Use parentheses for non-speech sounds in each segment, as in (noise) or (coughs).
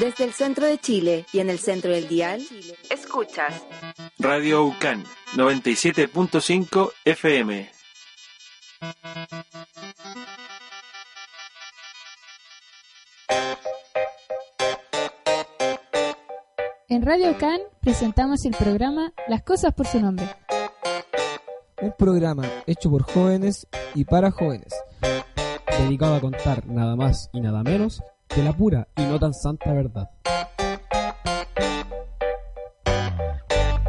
Desde el centro de Chile y en el centro del dial, escuchas Radio UCAN 97.5 FM. En Radio UCAN presentamos el programa Las cosas por su nombre. Un programa hecho por jóvenes y para jóvenes, dedicado a contar nada más y nada menos que la pura y no tan santa verdad.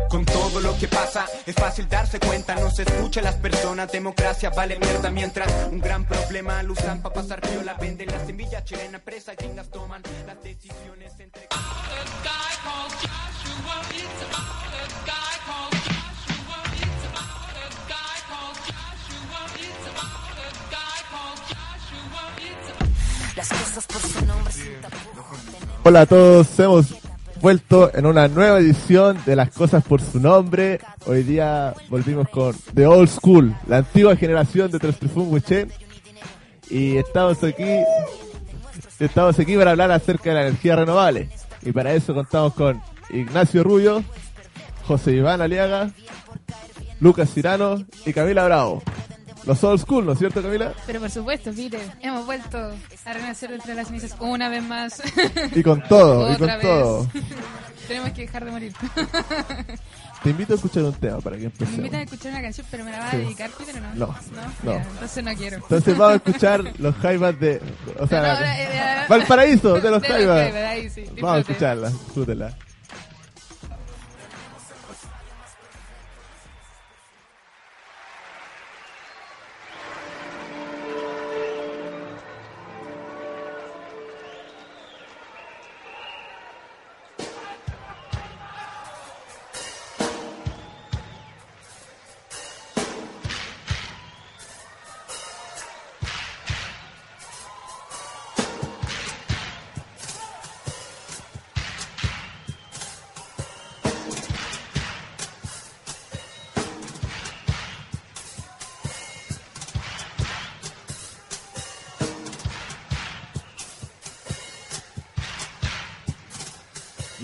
Con todo lo que pasa es fácil darse cuenta, no se escucha a las personas, democracia vale mierda mientras un gran problema lo usan para pasar la venden la semilla chilena presa, gringas toman las decisiones entre... Hola a todos, hemos vuelto en una nueva edición de Las Cosas por su nombre. Hoy día volvimos con The Old School, la antigua generación de Trifun Wichen. Y estamos aquí, estamos aquí para hablar acerca de la energía renovable. Y para eso contamos con Ignacio Rubio, José Iván Aliaga, Lucas Cirano y Camila Bravo. Los old school, ¿no es cierto, Camila? Pero por supuesto, Peter, hemos vuelto a renacer entre las cenizas una vez más. Y con todo, y con Otra vez. todo. (laughs) Tenemos que dejar de morir. Te invito a escuchar un tema para que Me empecemos. invitan a escuchar una canción, pero me la va a dedicar, Peter, ¿o no? No, no. Entonces no quiero. Entonces vamos a escuchar los jaivas de... O sea, No, no, eh, eh, Valparaíso, de los jaivas. Vamos a escucharla, disfrútenla.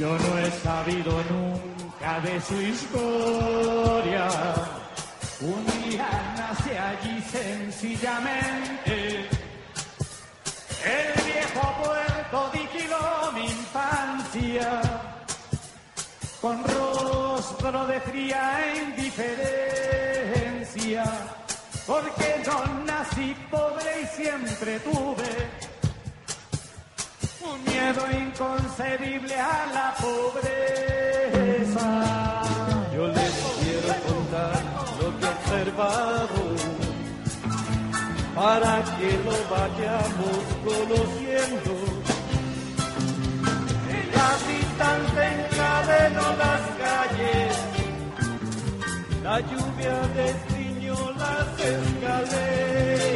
Yo no he sabido nunca de su historia. Un día nace allí sencillamente. El viejo puerto vigiló mi infancia. Con rostro de fría indiferencia. Porque no nací pobre y siempre tuve un miedo inconcebible a la pobreza. Yo les quiero contar lo que he observado para que lo vayamos conociendo. El habitante encadenó las calles, La lluvia destiñó las escaleras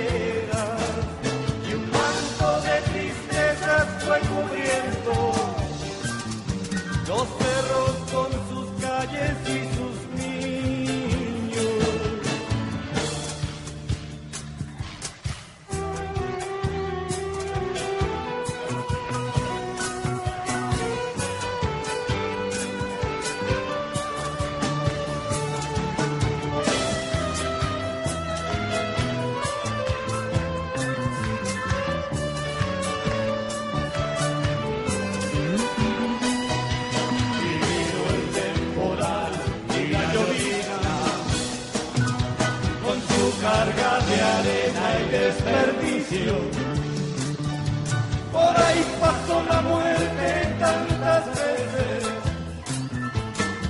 la muerte tantas veces,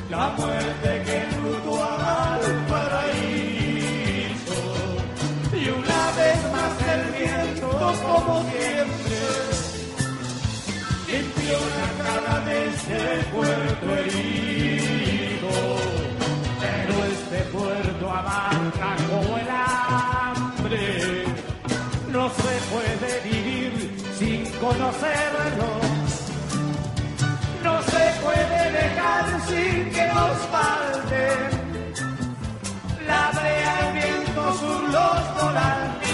la muerte que fluctuaba al paraíso. Y una vez más el viento, como siempre, limpió la cara de ese puerto sin conocerlo. No se puede dejar sin que nos falte la brea, el viento, sur, los volantes.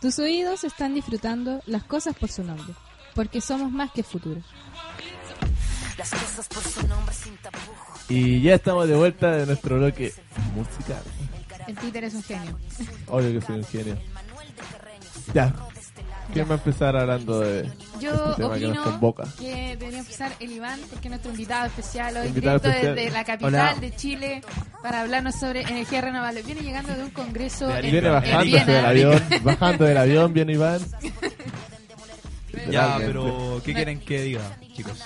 Tus oídos están disfrutando las cosas por su nombre, porque somos más que futuro. Y ya estamos de vuelta de nuestro bloque musical. El Peter es un genio. Obvio que soy un genio. Ya. ¿Quién va a empezar hablando de Yo este tema que nos opino convoca? que debería empezar el Iván, porque es nuestro invitado especial hoy, Invitado directo especial. desde la capital Hola. de Chile, para hablarnos sobre energía renovable. Viene llegando de un congreso De en, Arica. Viene en bajando del avión, bajando del avión, viene Iván. Ya, pero ¿qué quieren que diga, chicos?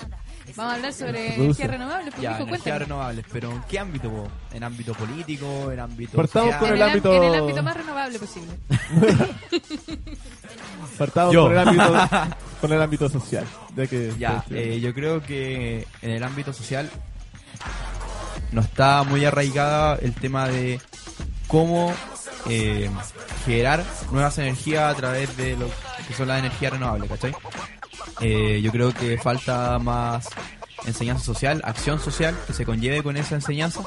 Vamos a hablar sobre Produce. energía renovable. Pues, Ya, energías renovables, pero ¿en qué ámbito? po? ¿En ámbito político? ¿En ámbito Partamos social? con el ámbito- en el ámbito más renovable posible. (laughs) Partamos Yo. con el ámbito (laughs) con el ámbito social. Ya que Ya, eh, yo creo que en el ámbito social no está muy arraigada el tema de cómo eh, generar nuevas energías a través de lo que son las energías renovables, ¿cachai? Eh, yo creo que falta más enseñanza social, acción social que se conlleve con esa enseñanza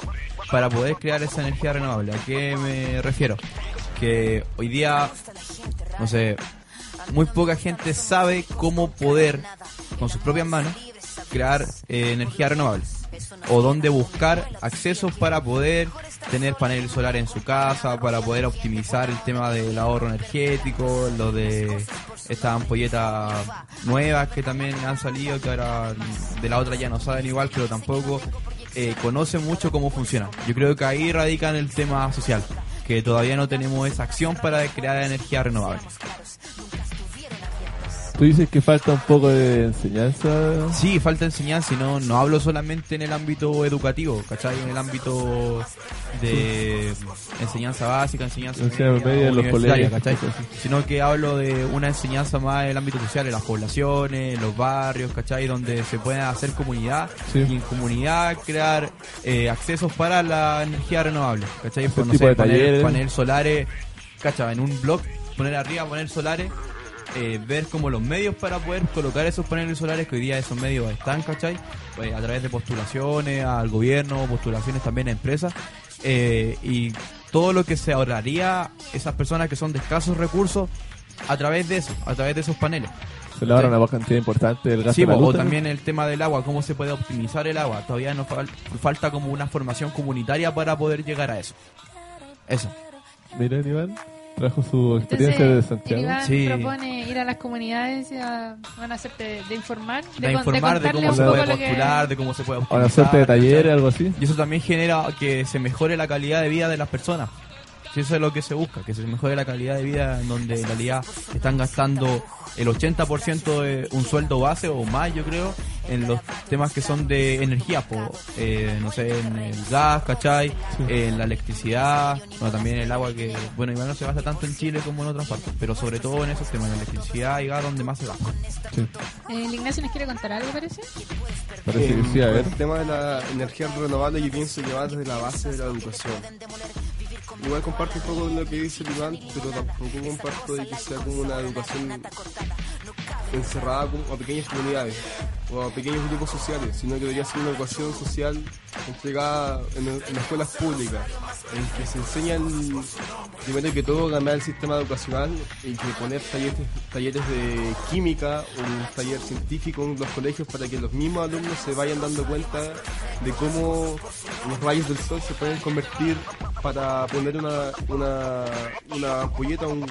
para poder crear esa energía renovable. ¿A qué me refiero? Que hoy día, no sé, muy poca gente sabe cómo poder, con sus propias manos, crear eh, energía renovable. O dónde buscar accesos para poder tener paneles solares en su casa, para poder optimizar el tema del ahorro energético, lo de estas ampolletas nuevas que también han salido, que ahora de la otra ya no saben igual, pero tampoco eh, conocen mucho cómo funciona. Yo creo que ahí radica en el tema social, que todavía no tenemos esa acción para crear energía renovable. Tú dices que falta un poco de enseñanza. Sí, falta enseñanza y no, no hablo solamente en el ámbito educativo, ¿cachai? En el ámbito de enseñanza básica, enseñanza Enseñanza media, media los colegios, ¿cachai? Sino que hablo de una enseñanza más en el ámbito social, en las poblaciones, en los barrios, ¿cachai? Donde se pueda hacer comunidad Sí. y en comunidad crear eh, accesos para la energía renovable, ¿cachai? Pues, no sé, poner talleres. paneles solares, ¿cachai? En un blog, poner arriba paneles solares eh, ver como los medios para poder colocar esos paneles solares que hoy día esos medios están, ¿cachai? Pues, a través de postulaciones al gobierno, postulaciones también a empresas eh, y todo lo que se ahorraría esas personas que son de escasos recursos a través de eso, a través de esos paneles. Se le ahorra una cantidad importante del gas Sí, de la luz, o ¿no? también el tema del agua, cómo se puede optimizar el agua. Todavía nos fal- falta como una formación comunitaria para poder llegar a eso. Eso. Miren, Iván, trajo su experiencia de Entonces, el Santiago. Iván Sí. propone ir a las comunidades y a, van a hacerte de, de informar, de, De con- informar de contarle cómo se puede lo que- postular, de cómo se puede A optimizar. una suerte de ¿cachai? taller, algo así. Y eso también genera que se mejore la calidad de vida de las personas. Si eso es lo que se busca, que se mejore la calidad de vida en donde en realidad están gastando el 80% de un sueldo base o más, yo creo, en los temas que son de energía, po, eh, no sé, en el gas, ¿cachai? En la electricidad, bueno, también en el agua, que bueno, igual no se gasta tanto en Chile como en otras partes, pero sobre todo en esos temas, en electricidad y gas, donde más se gasta. Sí, Eh, el Ignacio nos quiere contar algo, parece. parece que Eh, sí, a ver. El tema de la energía renovable yo pienso que va desde la base de la educación. Igual comparto un poco de lo que dice Iván, pero tampoco comparto de que sea como una educación encerrada a pequeñas comunidades o a pequeños grupos sociales, sino que debería ser una educación social entregada en, en las escuelas públicas, en que se enseñan primero que todo cambiar el sistema educacional y que poner talleres, talleres de química o un taller científico en los colegios para que los mismos alumnos se vayan dando cuenta de cómo los rayos del sol se pueden convertir para poner una, una, una ampolleta un,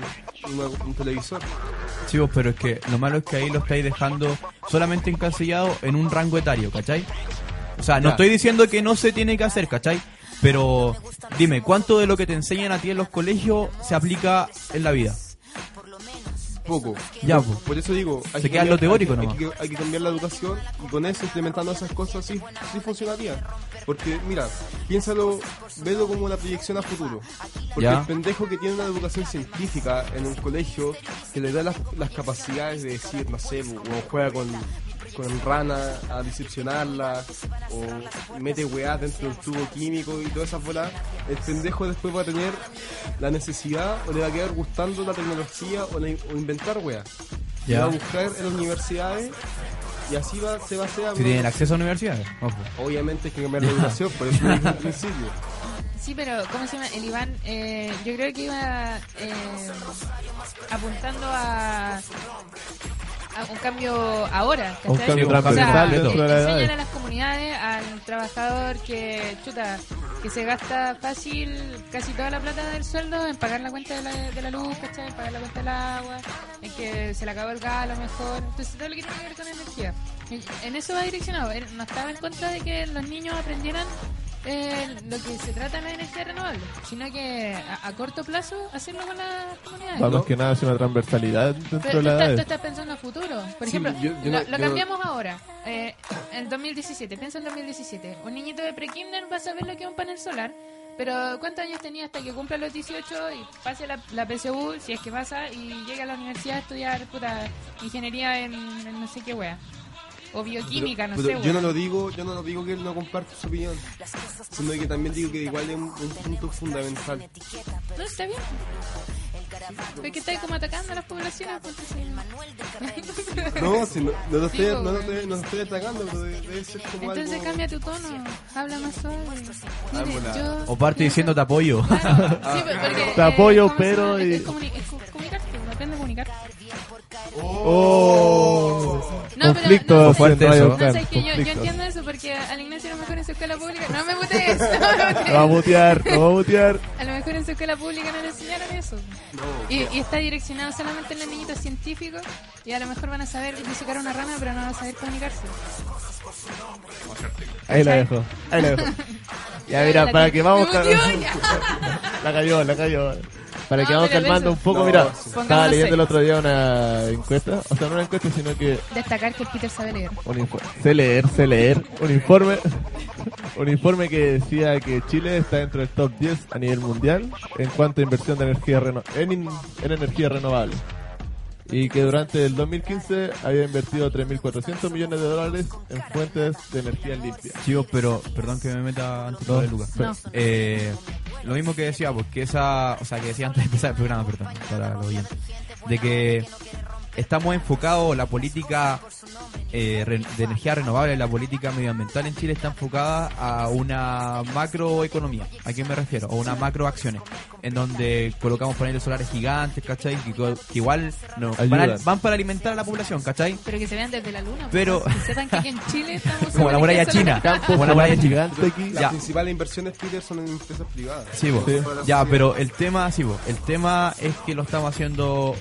una- un televisor. Sí, vos, pero es que lo malo es que ahí lo estáis dejando solamente encasillado en un rango etario, ¿cachai? O sea, no estoy diciendo que no se tiene que hacer, ¿cachai? Pero dime, ¿cuánto de lo que te enseñan a ti en los colegios se aplica en la vida? Poco. Ya, por, pues. por eso digo, hay Se que queda en lo cambiar- teórico hay, nomás. que, hay que cambiar la educación y con eso implementando esas cosas sí, sí funcionaría. Porque mira, piénsalo, velo como una proyección a futuro. Porque Ya. el pendejo que tiene una educación científica en un colegio que le da las, las capacidades de decir, no sé, o juega con, con rana a diseccionarla, o mete weá dentro del tubo químico y todas esas bolas, el pendejo después va a tener la necesidad o le va a quedar gustando la tecnología o, la- o inventar weá. Y Ya. va a buscar en las universidades y así va, se va a hacer Si tienen acceso a universidades, ojo. Obviamente hay que cambiar la educación, por eso dije al principio. Sí, pero ¿cómo se llama? El Iván, eh, yo creo que iba eh, apuntando a, a un cambio ahora. Un cambio O sea, transversal de la enseñan a las comunidades, al trabajador que, chuta, que se gasta fácil casi toda la plata del sueldo en pagar la cuenta de la, de la luz, ¿cachai? En pagar la cuenta del agua, en que se le acabó el gas a lo mejor. Entonces todo lo que tiene que ver con energía. En- En eso va direccionado. No estaba en contra de que los niños aprendieran eh, lo que se trata de la energía renovable, sino que a, a corto plazo hacerlo con las comunidades. Vamos que nada, es una transversalidad dentro Pero de tú, la estás, tú estás pensando a futuro. Por Sí, ejemplo, yo- yo lo, no- lo yo- cambiamos ahora. Eh, en 2017, piensa en 2017. Un niñito de pre-kinder va a saber lo que es un panel solar. Pero ¿cuántos años tenía hasta que cumpla los 18 y pase la, la PSU, si es que pasa, y llegue a la universidad a estudiar puta, ingeniería en, en no sé qué wea? O bioquímica, no Pero sé, yo no lo digo, yo no lo digo que él no comparte su opinión, sino que también digo que igual es un, un punto fundamental. No, está bien. Pero que estáis como atacando a las poblaciones. pues, entonces- No, si no, no lo estoy, po, no lo estoy, no lo estoy atacando, pero debe, ser como Entonces algo... cambia tu tono, habla más suave. Ah, Mire, yo O parte diciendo te apoyo. Claro, sí, (laughs) porque, Te apoyo, pero Es, y- es comuni- es co- comunicarse, uno aprende a comunicar. Oh, No, pero conflicto no, en fuerte. No, que yo, yo entiendo eso porque al Ignacio a lo mejor en su escuela pública. No me mutees, no me mutees. Va a mutear, lo va a mutear. A lo mejor en su escuela pública no le enseñaron eso. Y, y está direccionado solamente en los niñitos científicos y a lo mejor van a saber disecar una rana, pero no van a saber comunicarse. Ahí la dejo, ahí la dejo. (laughs) Ya mira, para que- vamos. (laughs) La cayó, la cayó. Para que vamos calmando un poco, No, mira, sí. estaba leyendo el otro día una encuesta, o sea, no una encuesta, sino que Destacar que el Peter sabe leer. un informe, sé leer, sé leer, un informe, (laughs) un informe que decía que Chile está dentro del top 10 a nivel mundial en cuanto a inversión de energía reno- en, in- en energía renovable. Y que durante el 2015 había invertido 3.400 millones de dólares en fuentes de energía limpia. Chicos, pero perdón que me meta antes No, de Lucas. No. Eh, lo mismo que decía, porque esa, o sea, que decía antes de empezar el programa, perdón, para los oyentes, de que estamos enfocados, la política eh, de energía renovable, la política medioambiental en Chile está enfocada a una macroeconomía. ¿A qué me refiero? A una macroacciones, en donde colocamos paneles solares gigantes, ¿cachai? Que, igual no, van, a- van para alimentar a la población, ¿cachai? Pero que se vean desde la luna. Pero- pues, que sepan que aquí en Chile (laughs) estamos Como la muralla china. Como la muralla china. gigante aquí. Las Ya. principales inversiones, Peter, son en empresas privadas. Sí, bo. Sí. ya, pero el tema, sí, bo. el tema es que lo estamos haciendo,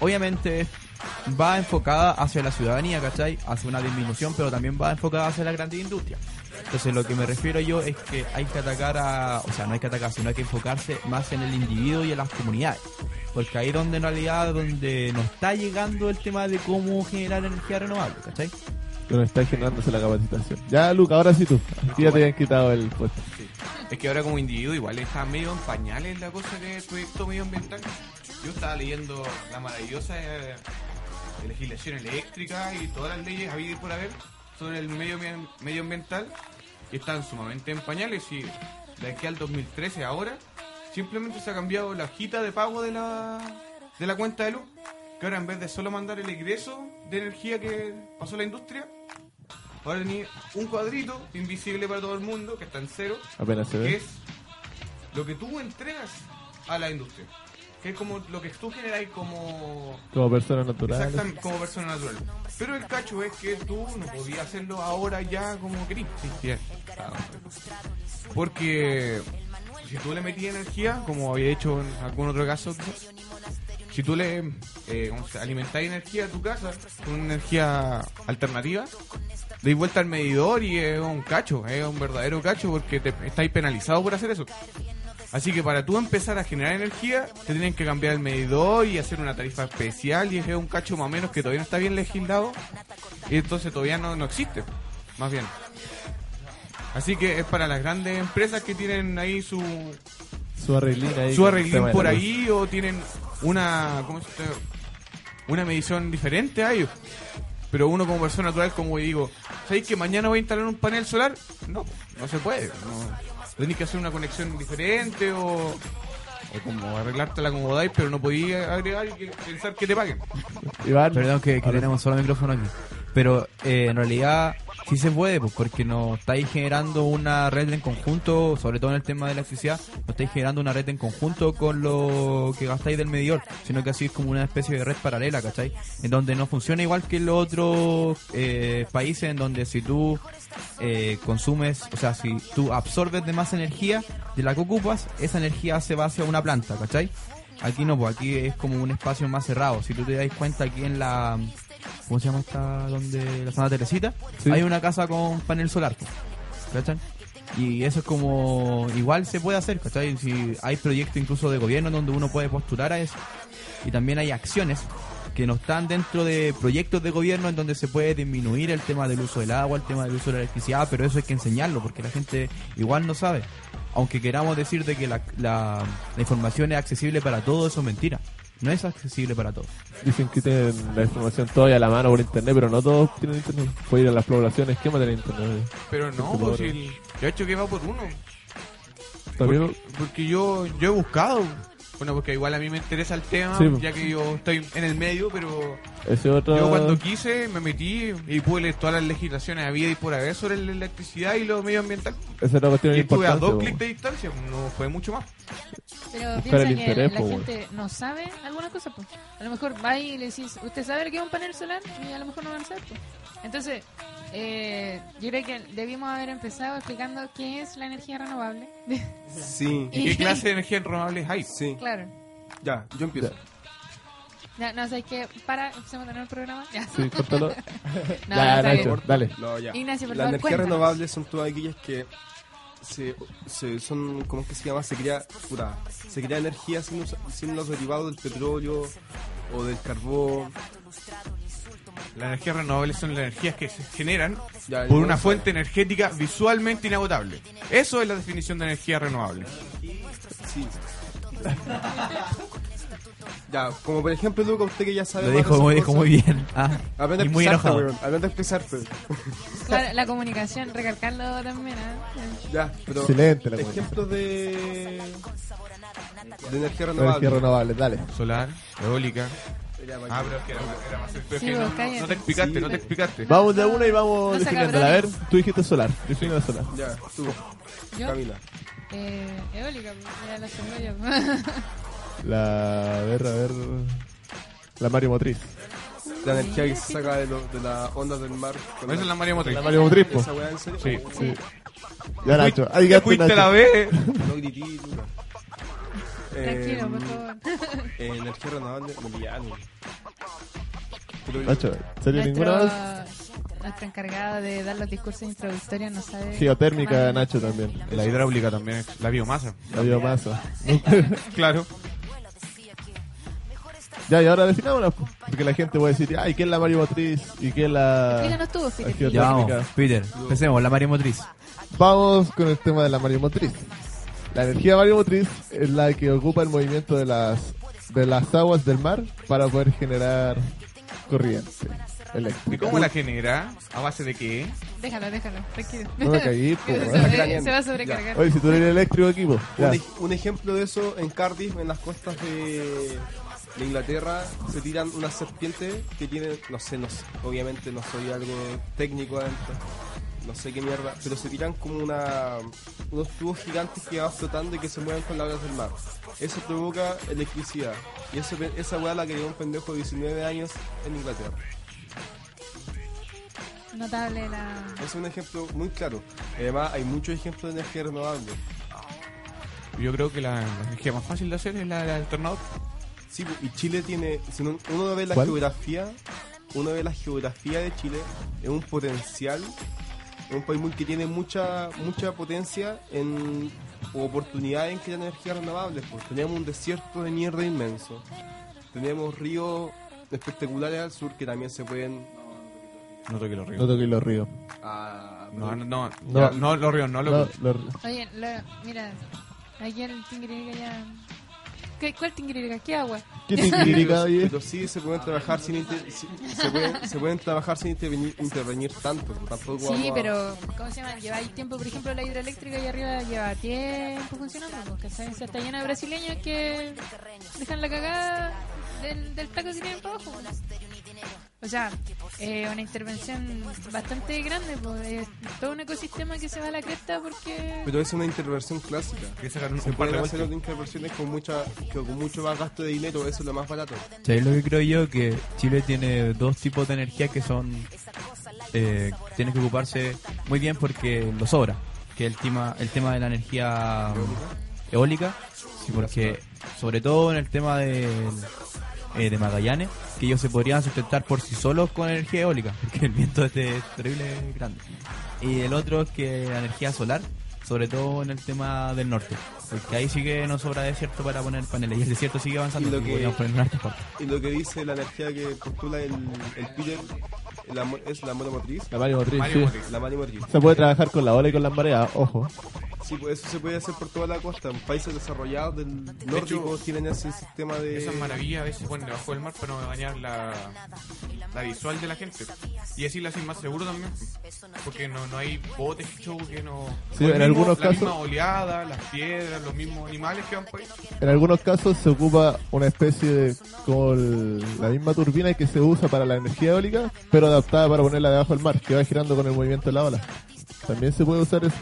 obviamente va enfocada hacia la ciudadanía, ¿cachai? Hacia una disminución, pero también va enfocada hacia la grandes industria. Entonces lo que me refiero yo es que hay que atacar a, o sea, no hay que atacar, sino hay que enfocarse más en el individuo y en las comunidades. Porque ahí donde en realidad, donde nos está llegando el tema de cómo generar energía renovable, ¿cachai? Nos está generándose la capacitación. Ya, Luca, ahora sí tú. Aquí ya te habían quitado el puesto. Es que ahora como individuo igual está medio en pañales la cosa que es el proyecto medioambiental. Yo estaba leyendo la maravillosa eh, legislación eléctrica y todas las leyes habidas por haber sobre el medio medioambiental que están sumamente en pañales y de aquí al 2013 ahora simplemente se ha cambiado la hojita de pago de la, de la cuenta de luz que ahora en vez de solo mandar el egreso de energía que pasó la industria ahora tenía un cuadrito invisible para todo el mundo que está en cero Apenas se que ve. es lo que tú entregas a la industria. Que es como lo que tú generas como, Como persona natural. exactamente, como persona natural. Pero el cacho es que tú no podías hacerlo ahora ya como querías. Sí. Porque si tú le metías energía, como había hecho en algún otro caso, si tú le eh, energía a tu casa con una energía alternativa, deis vuelta al medidor y es un cacho, es un verdadero cacho porque te estáis penalizado por hacer eso. Así que para tú empezar a generar energía, te tienen que cambiar el medidor y hacer una tarifa especial y es un cacho más o menos que todavía no está bien legislado y entonces todavía no, no existe, más bien. Así que es para las grandes empresas que tienen ahí su, Su arreglín ahí. su arreglín por ahí o tienen una ¿cómo se una medición diferente a ellos. Pero uno como persona natural, como digo, ¿sabéis que mañana voy a instalar un panel solar? No, no se puede. No. Tenéis que hacer una conexión diferente o, o como arreglarte la acomodáis, pero no podías agregar y que- pensar que te paguen. Iván, Perdón que, tenemos solo micrófono aquí. Pero eh, en realidad, Sí se puede, pues, porque no estáis generando una red en conjunto, sobre todo en el tema de la electricidad, no estáis generando una red en conjunto con lo que gastáis del medidor, sino que así es como una especie de red paralela, ¿cachai? En donde no funciona igual que los otros eh, países, en donde si tú eh, consumes, o sea, si tú absorbes de más energía de la que ocupas, esa energía se va hacia una planta, ¿cachai? Aquí no, pues aquí es como un espacio más cerrado. Si tú te das cuenta aquí en la... ¿Cómo se llama esta? Donde la zona Teresita. Sí. Hay una casa con panel solar. ¿Cachai? Y eso es como... Igual se puede hacer, ¿cachai? Si hay proyectos incluso de gobierno donde uno puede postular a eso. Y también hay acciones que no están dentro de proyectos de gobierno en donde se puede disminuir el tema del uso del agua, el tema del uso de la electricidad, pero eso hay que enseñarlo porque la gente igual no sabe. Aunque queramos decir de que la, la, la información es accesible para todos, eso es mentira. No es accesible para todos. Dicen que tienen la información todavía a la mano por internet, pero no todos tienen internet. Puede ir a las poblaciones, ¿qué más tienen internet? Pero no, pues si el, yo he hecho que va por uno. También- Porque, porque yo, yo he buscado. Bueno, porque igual a mí me interesa el tema, Sí. ya que yo estoy en el medio, pero Ese otro... yo cuando quise me metí y pude leer todas las legislaciones había y por haber sobre la electricidad y lo medioambiental. Esa otra cuestión Y es estuve a dos clics de distancia, no fue mucho más. Pero Buscar piensa que interés, la po, gente no sabe alguna cosa, pues. A lo mejor va y le decís, ¿usted sabe lo que es un panel solar? Y a lo mejor no van a saber, pues. Entonces, eh, yo creo que debimos haber empezado explicando qué es la energía renovable. (laughs) Sí. ¿Y qué clase de energía renovables hay? Sí. claro. Ya, yo empiezo. Ya, no, ¿sabes qué? Para, empecemos a tener el programa. Ya. Sí, córtalo. (laughs) No, ya, está Nacho, bien. dale. No, ya. Ignacio, por Las favor, energías cuéntanos. renovables son todas aquellas que se, se- son, ¿cómo es que se llama? Se crea, puta, se crea energía sin los derivados del petróleo o del carbón. Las energías renovables son las energías que se generan Ya, por una fuente energética visualmente inagotable. Eso es la definición de energía renovable. Sí. ya, como por ejemplo, Luca, usted que ya sabe. Lo dijo, muy- dijo muy bien. Ah, Aprende a y muy enojado. weón, Aprende a expresarte. Claro, la comunicación, recalcarlo también. ¿ah? Ya, pero. Excelente la Ejemplos de. de energía Energía renovable. renovable, dale. Solar, eólica. Ah, pero es que era, era más es Sí, que no, no- cállate. no te explicaste, Sí. no te explicaste. Vamos de una y vamos No definiéndola. A ver, tú dijiste solar. Define la solar. Ya, tú, ¿Yo? Camila. Eh, eólica, era la cebolla. (laughs) (laughs) La. A ver, a ver. La Mario Motriz. La energía que se saca de, lo- de las ondas del mar. Esa es la María Motriz. La Mario Motriz. ¿Esa weá en serio? Sí. Sí. Ya, Nacho. Ahí ¿Te gaste, fuiste la B? No grití, Luca. Tranquilo, por (laughs) Eh, favor. energía renovable. Pero- Nacho, ¿en serio ninguna Nuestro, vez? nuestro encargado de dar los discursos introductorios no sabe. Geotérmica. Nacho también. La hidráulica también, la biomasa. La biomasa. (laughs) Claro. ya, y ahora definámosla. po. Porque la gente puede decir, ay, ¿qué es la Mario Motriz? ¿Y qué es la. Explícanos tú, la fíjate. Ya vamos, geotérmica? Peter, empecemos, la María Motriz. Vamos con el tema de la Mario Motriz. La energía Motriz es la que ocupa el movimiento de las de las aguas del mar para poder generar corriente ¿Y eléctrica. cómo la genera? ¿A base de qué? Déjalo, déjalo, tranquilo. No me cagué, po, se, se- va a sobrecargar. Oye, si tú eres eléctrico equipo. Un, Ya. ej- un ejemplo de eso en Cardiff, en las costas de, de Inglaterra, se tiran unas serpientes que tienen, no sé, no sé, obviamente no soy algo técnico adentro, no sé qué mierda, pero se tiran como una, unos tubos gigantes que van flotando y que se mueven con las olas del mar. Eso provoca electricidad. Y eso, esa weá la creó un pendejo de 19 años en Inglaterra. Notable la. Es un ejemplo muy claro. Además, hay muchos ejemplos de energía renovable. Yo creo que la, la energía más fácil de hacer es la del alternador. Sí, y Chile tiene, si uno uno ve la ¿Cuál? geografía, uno ve la geografía de Chile, es un potencial, es un país muy que tiene mucha mucha potencia en o oportunidades en crear energías renovables. Pues tenemos un desierto de mierda inmenso, tenemos ríos espectaculares al sur que también se pueden. No toque los No ríos. toques los ríos. ah, No, no, no, No. no los ríos, no No, los los- Oye, la- mira, aquí el tingirica ya. ¿Qué, ¿Cuál tingirica? ¿Qué agua? ¿Qué oye? pero sí se pueden trabajar sin inter- se, pueden, se pueden trabajar sin intervenir, intervenir tanto, tampoco Sí, vamos a- pero ¿cómo se llama? Lleva ahí tiempo, por ejemplo, la hidroeléctrica ahí arriba lleva tiempo funcionando, porque ¿sabes? está llena de brasileños que dejan la cagada del, del taco que tienen para abajo. O sea, eh, una intervención bastante grande, pues, es todo un ecosistema que se va a la cresta porque... Pero es una intervención clásica. Que sacar un- Se pueden hacer otras intervenciones con, mucha, que con mucho más gasto de dinero, eso es lo más barato. ¿Sabéis lo que creo yo? Que Chile tiene dos tipos de energía que son. Eh, tiene que ocuparse muy bien porque lo sobra. Que el tema, el tema de la energía eólica. Sí, porque sobre todo en el tema de, eh, de Magallanes, que ellos se podrían sustentar por sí solos con energía eólica, (laughs) porque el viento es de- terrible grande. Y el otro es que la energía solar, sobre todo en el tema del norte, porque ahí sí que nos sobra desierto para poner paneles, y el desierto sigue avanzando, Y lo y que- partes. Y lo que dice la energía que postula el, el Peter la es la monomotriz. La marimotriz, Mario sí. motriz. La marimotriz. Se puede trabajar con la ola y con las mareas, ojo. Sí, pues eso se puede hacer por toda la costa. En países desarrollados del nórdico tienen ese sistema de... Esas maravillas a veces ponen debajo del mar para no dañar la, la visual de la gente. Y así la hacen más seguro también. Porque no, no hay botes show que no. Sí, en mismo- algunos la casos- misma oleada, las piedras, los mismos animales que van por ahí. En algunos casos se ocupa una especie de como el- la misma turbina que se usa para la energía eólica, pero adaptada para ponerla debajo del mar, que va girando con el movimiento de la ola. También se puede usar eso.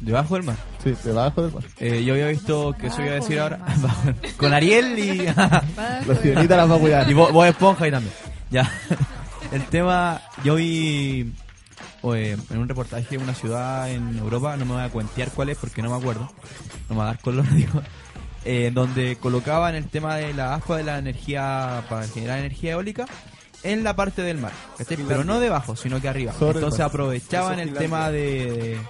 ¿Debajo del mar? Sí, debajo del mar. Eh, yo había visto que eso iba a decir ahora. (laughs) con Ariel y. (laughs) La sirenita las va a cuidar. Y vos, vos esponja ahí también. Ya. (laughs) El tema. Yo vi. eh, en un reportaje de una ciudad en Europa, no me voy a cuentear cuál es porque no me acuerdo. No me va a dar color, digo. eh, donde colocaban el tema de la aspa de la energía para generar energía eólica en la parte del mar. Pero no debajo, sino que arriba. Entonces aprovechaban el tema de, de-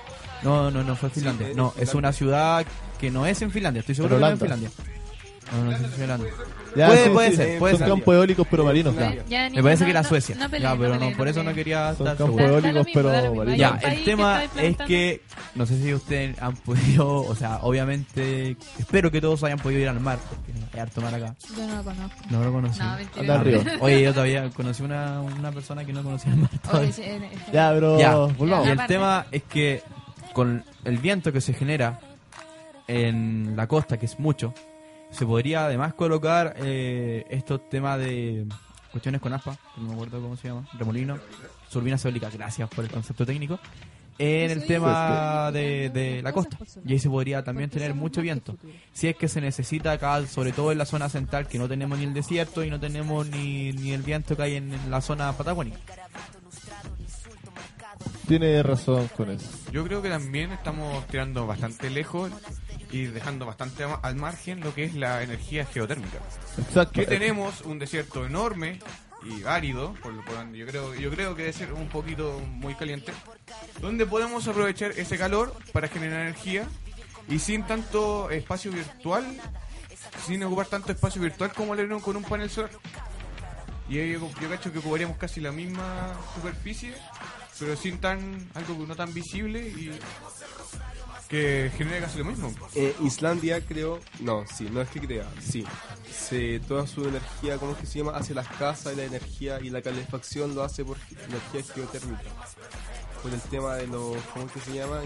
No, no, no fue Finlandia. no, es Finlandia. una ciudad que no es en Finlandia. Estoy seguro que no es en. Finlandia. No, no sé si es Finlandia. Ya, puede sí, puede sí, ser, puede son ser. campos eólicos pero marinos. Ya. Ya, Me parece no- que era no- Suecia. no ya, no pero no, por no eso no quería Son estar campos seguro. eólicos pero marinos. Ya, el tema es que no sé si ustedes han podido, o sea, obviamente espero que todos hayan podido ir al mar, porque hay harto mar acá. Yo no lo conozco. No lo conocí. No, río. (laughs) Oye, yo todavía conocí una, una persona que no conocía el mar. todavía. Oye, sí, Ya, pero Ya. volvamos. Y el tema es que con el viento que se genera en la costa, que es mucho, se podría además colocar eh, estos temas de cuestiones con aspa, que no me acuerdo cómo se llama, remolino, turbinas eólicas, gracias por el concepto técnico, en el tema de, de la costa. Y ahí se podría también tener mucho viento. Si es que se necesita acá, sobre todo en la zona central, que no tenemos ni el desierto y no tenemos ni, ni el viento que hay en, en la zona patagónica. Tiene razón con eso. Yo creo que también estamos tirando bastante lejos y dejando bastante al margen lo que es la energía geotérmica. Exacto. Que tenemos un desierto enorme y árido, por, yo creo, yo creo que debe ser un poquito muy caliente, donde podemos aprovechar ese calor para generar energía y sin tanto espacio virtual, sin ocupar tanto espacio virtual como le con un panel solar. Y yo, yo cacho que ocuparíamos casi la misma superficie, pero sin tan algo no tan visible y que genere casi lo mismo. Eh, Islandia creo, no, sí, no es que crea, sí. Se, toda su energía, ¿cómo es que se llama? Hacia las casas y la energía y la calefacción lo hace por energía geotérmica. Por el tema de los, ¿cómo es que se llaman?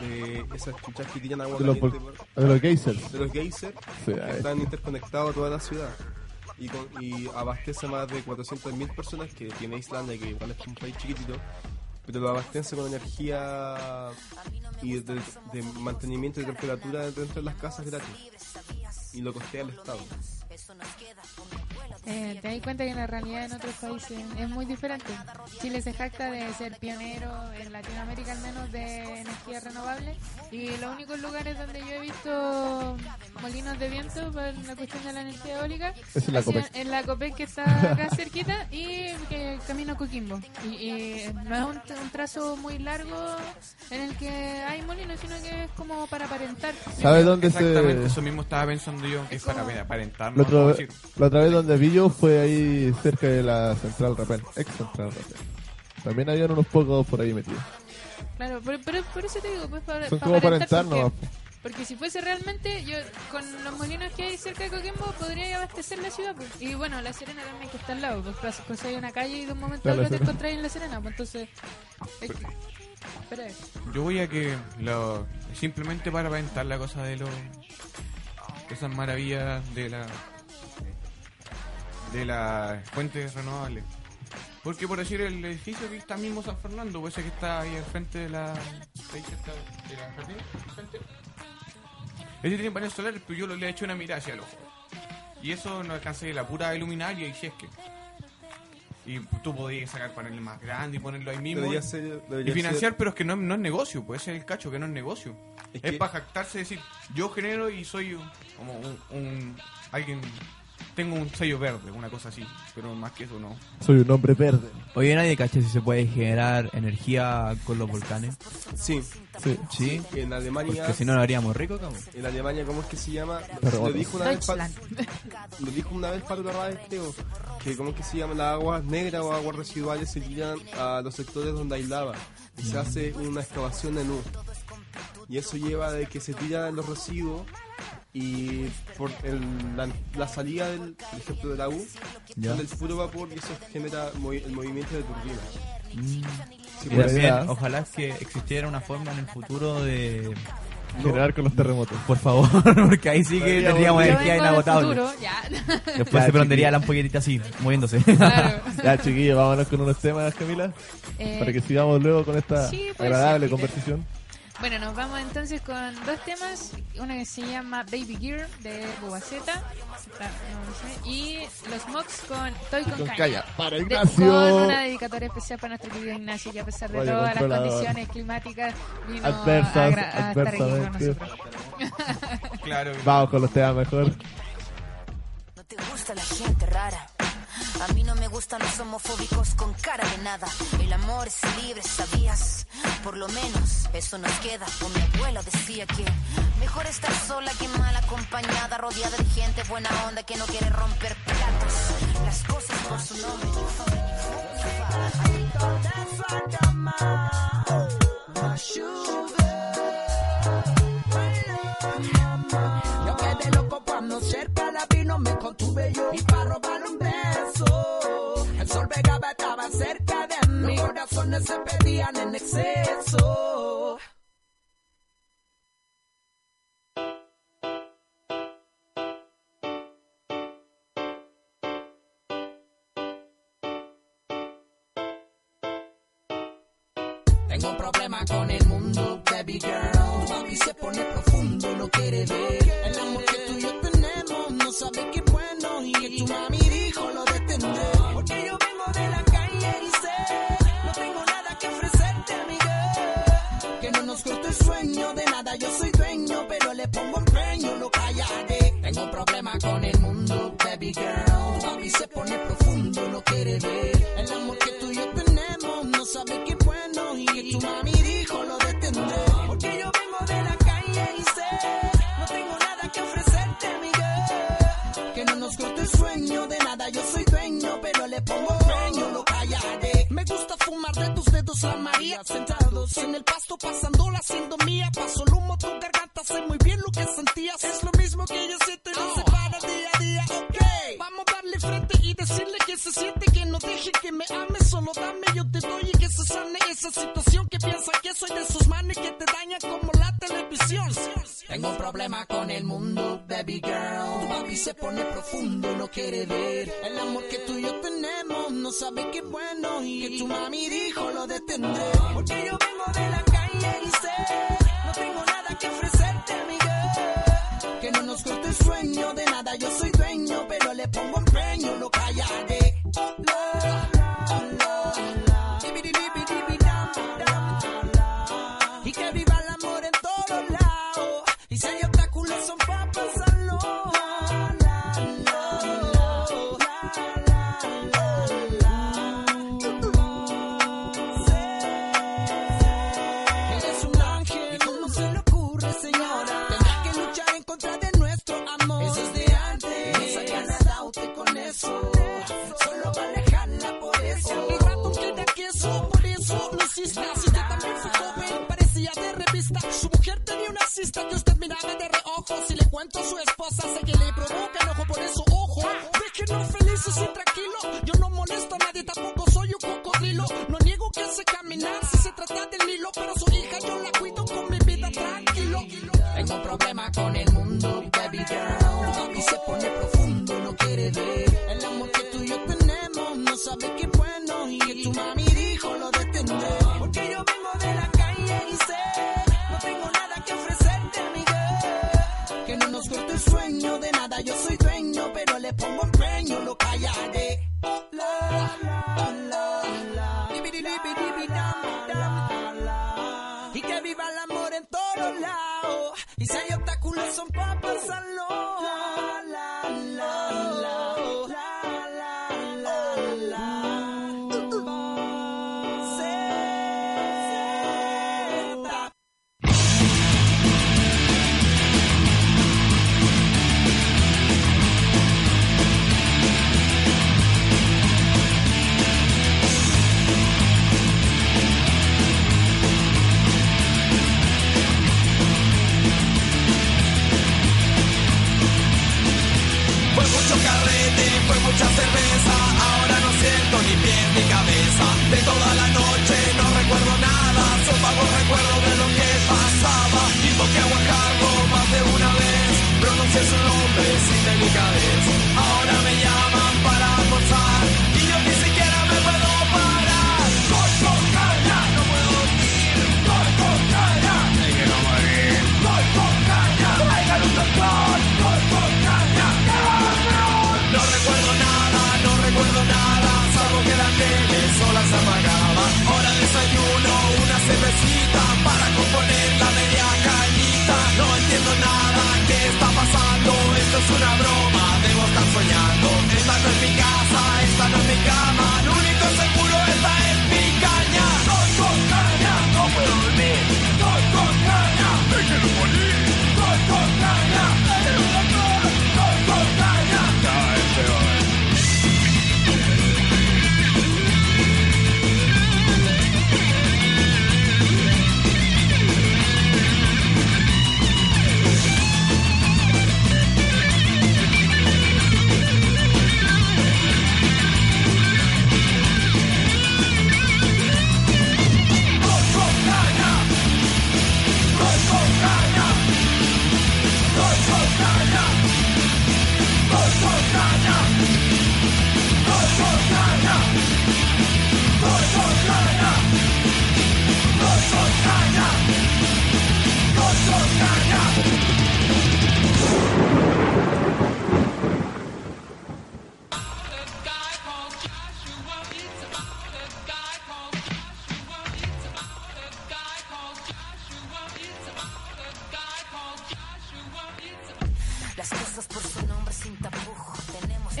De esas chuchas que tiran agua De los, caliente. por- de los geysers. de los geysers Sí, que están interconectados a toda la ciudad. Y, con- y abastece más de 400.000 personas que tiene Islandia, que igual es un país chiquitito, pero lo abastece con energía y de, de mantenimiento de temperatura dentro de las casas gratis. Y lo costea el Estado. Eh, te das cuenta que la realidad en otros países es muy diferente. Chile se jacta de ser pionero en Latinoamérica al menos de energía renovable y los únicos lugares donde yo he visto molinos de viento para la cuestión de la energía eólica Es en la Copec. en la Copec que está (laughs) acá cerquita y que camino a Coquimbo. Y, y no es un, un trazo muy largo en el que hay molinos, sino que es como para aparentar. ¿Sabe dónde Exactamente, se...? eso mismo estaba pensando yo, que es para aparentar. La, ¿no? Otra- decir, la otra vez donde vi yo fue ahí cerca de la central Rapel, ex central Rapel. También habían unos pocos por ahí metidos. Claro, pero, pero por eso te digo, pues para, Son para como para aparentar, entrar porque, porque si fuese realmente, yo con los molinos que hay cerca de Coquimbo podría abastecer la ciudad. Pues. Y bueno, La Serena también que está al lado, pues pues, hay una calle y de un momento a otro te encontráis en La Serena. Pues entonces, es que- espera. Yo voy a que lo, simplemente para aventar la cosa de los esas maravillas de la de las fuentes renovables. Porque por decir el edificio que está mismo San Fernando, pues ese que está ahí al frente de la. De la jardín. Ese tiene paneles solares, pero yo lo- le he hecho una mirada hacia el ojo. Y eso no alcanza de la pura iluminaria y si es que. Y tú podías sacar paneles más grandes y ponerlo ahí mismo. Y- ser- y debería financiar, ser- pero es que no, no es negocio, puede ser el cacho que no es negocio. Es Es, que- para jactarse y decir, yo genero y soy como un, un- alguien, tengo un sello verde, una cosa así, pero más que eso no. Soy un hombre verde. Oye, nadie cacha si se puede generar energía con los volcanes. Sí. Sí. Sí. En Alemania. Porque si no lo haríamos rico, cabrón. En Alemania, ¿cómo es que se llama? Terremoto. Lo dijo una vez. (laughs) Lo dijo una vez Pablo Teo, que cómo es que se llama las aguas negras o aguas residuales se tiran a los sectores donde hay lava y se hace una excavación en U. Y eso lleva de que se tiran los residuos y por el- la, la salida del, por ejemplo, de la U Ya. sale el puro vapor y eso genera movi- el movimiento de turbinas. Mm. Sí, Y pues, también, idea. ojalá que existiera una forma en el futuro de... Generar con los terremotos. Por favor, (laughs) porque ahí sí que tendríamos energía del inagotable. futuro, ya. Después Ya, se prendería la ampolletita así, moviéndose. Claro. (laughs) Ya, chiquillos, vámonos con unos temas, Camila. Eh, Para que sigamos luego con esta sí, agradable conversación. Bueno, nos vamos entonces con dos temas. Una que se llama Baby Gear de Bubaceta. Y los Mox con Toy con, Con Caña. Caña. Para De- Ignacio. con una dedicatoria especial para nuestro querido Ignacio, que a pesar de todas las condiciones climáticas vino Adversas, a, a estar aquí con nosotros. (laughs) Claro. Vamos con los temas mejor. No te gusta la gente rara. A mí no me gustan los homofóbicos con cara de nada. El amor es libre, ¿sabías? Por lo menos eso nos queda. O mi abuela decía que mejor estar sola que mal acompañada, rodeada de gente buena onda que no quiere romper platos. Las cosas por su nombre. Yo quedé loco cuando cerca la vino, me contuve yo y para corazones se pedían en exceso. Tengo un problema con el mundo, baby girl. Papi se pone profundo, no quiere ver. El amor que tú y yo tenemos, no sabe qué bueno. Y que tu mami dijo lo detendré. Tu mami dijo lo detendré.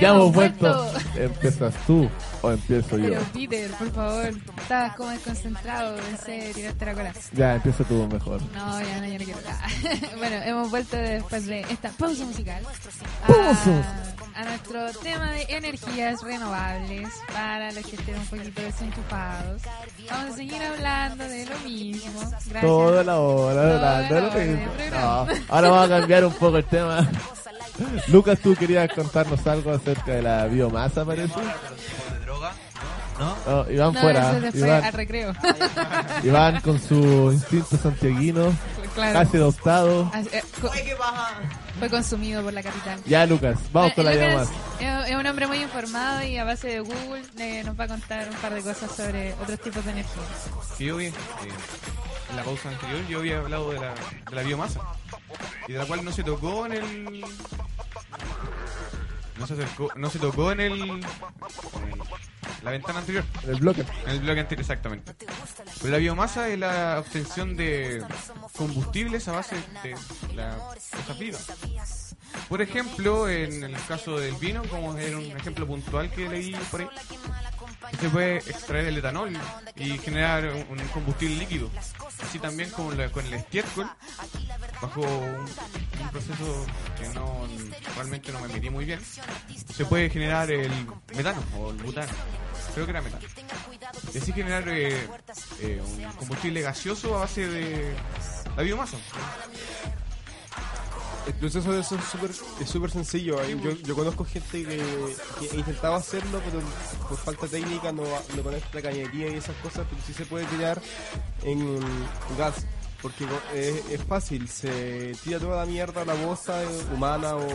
Ya hemos vuelto. ¿Empiezas tú o empiezo yo? Pero Peter, por favor, estabas como desconcentrado, pensé tirarte la cola. Ya, empieza tú mejor. No, ya no, ya no quiero. Ah. (laughs) bueno, hemos vuelto después de esta pausa musical Pausa. A, nuestro tema de energías renovables para los que estén un poquito desenchufados. Vamos a seguir hablando de lo mismo. Gracias. Toda la hora Toda hablando de la lo mismo. No, ahora vamos a cambiar un poco el tema. (laughs) Lucas, tú querías contarnos algo acerca de la biomasa, parece. ¿No? Oh, Iván No, fuera. eso Iván, al recreo. (laughs) Iván con su instinto santiaguino, Claro. casi adoptado. Ah, eh, Fue consumido por la capital. Ya, Lucas, vamos con la Lucas biomasa. Es es un hombre muy informado y a base de Google eh, nos va a contar un par de cosas sobre otros tipos de energía. que yo vi eh, en la pausa anterior yo había hablado de la, de la biomasa y de la cual no se tocó en el no se, acercó- no se tocó en el, en el- la ventana anterior En el bloque en el bloque anterior exactamente pero la biomasa es la obtención de combustibles a base de las cosas vivas por ejemplo en el caso del vino como era un ejemplo puntual que leí por ahí se puede extraer el etanol y generar un, combustible líquido. Así también como la- con el estiércol, bajo un, un proceso que no realmente no me metí muy bien, se puede generar el metano o el butano. Creo que era metano. Y así generar eh, eh, un combustible gaseoso a base de la biomasa. El proceso de eso es súper es súper sencillo. Yo, yo conozco gente que, que intentaba hacerlo, pero por falta técnica no, no conecta la cañería y esas cosas, pero sí se puede crear en gas. Porque es, es fácil, se tira toda la mierda, la bosta eh, humana o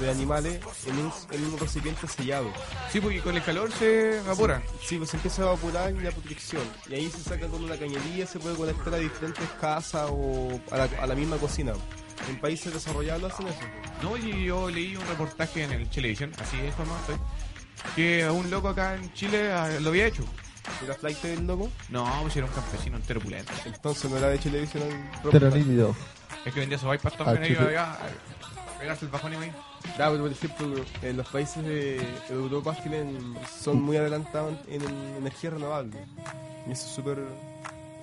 de animales en un, en un recipiente sellado. Sí, porque con el calor se evapora. Sí, pues se empieza a evaporar y la protección. Y ahí se saca con una cañería, se puede conectar a diferentes casas o a la, a la misma cocina. En países desarrollados hacen eso. No, y yo leí un reportaje en el Chilevisión, así de informado estoy, que un loco acá en Chile ah, lo había hecho. ¿Era flight del loco? No, pues era un campesino entero pulento. Entonces no era de televisión el Pero nítido. Es que vendía su para Ah, también chupi. ahí, a pegarse el bajón y ahí. Claro, pero por ejemplo, en los países de Europa tienen, son muy adelantados en, en energía renovable. Y eso es súper,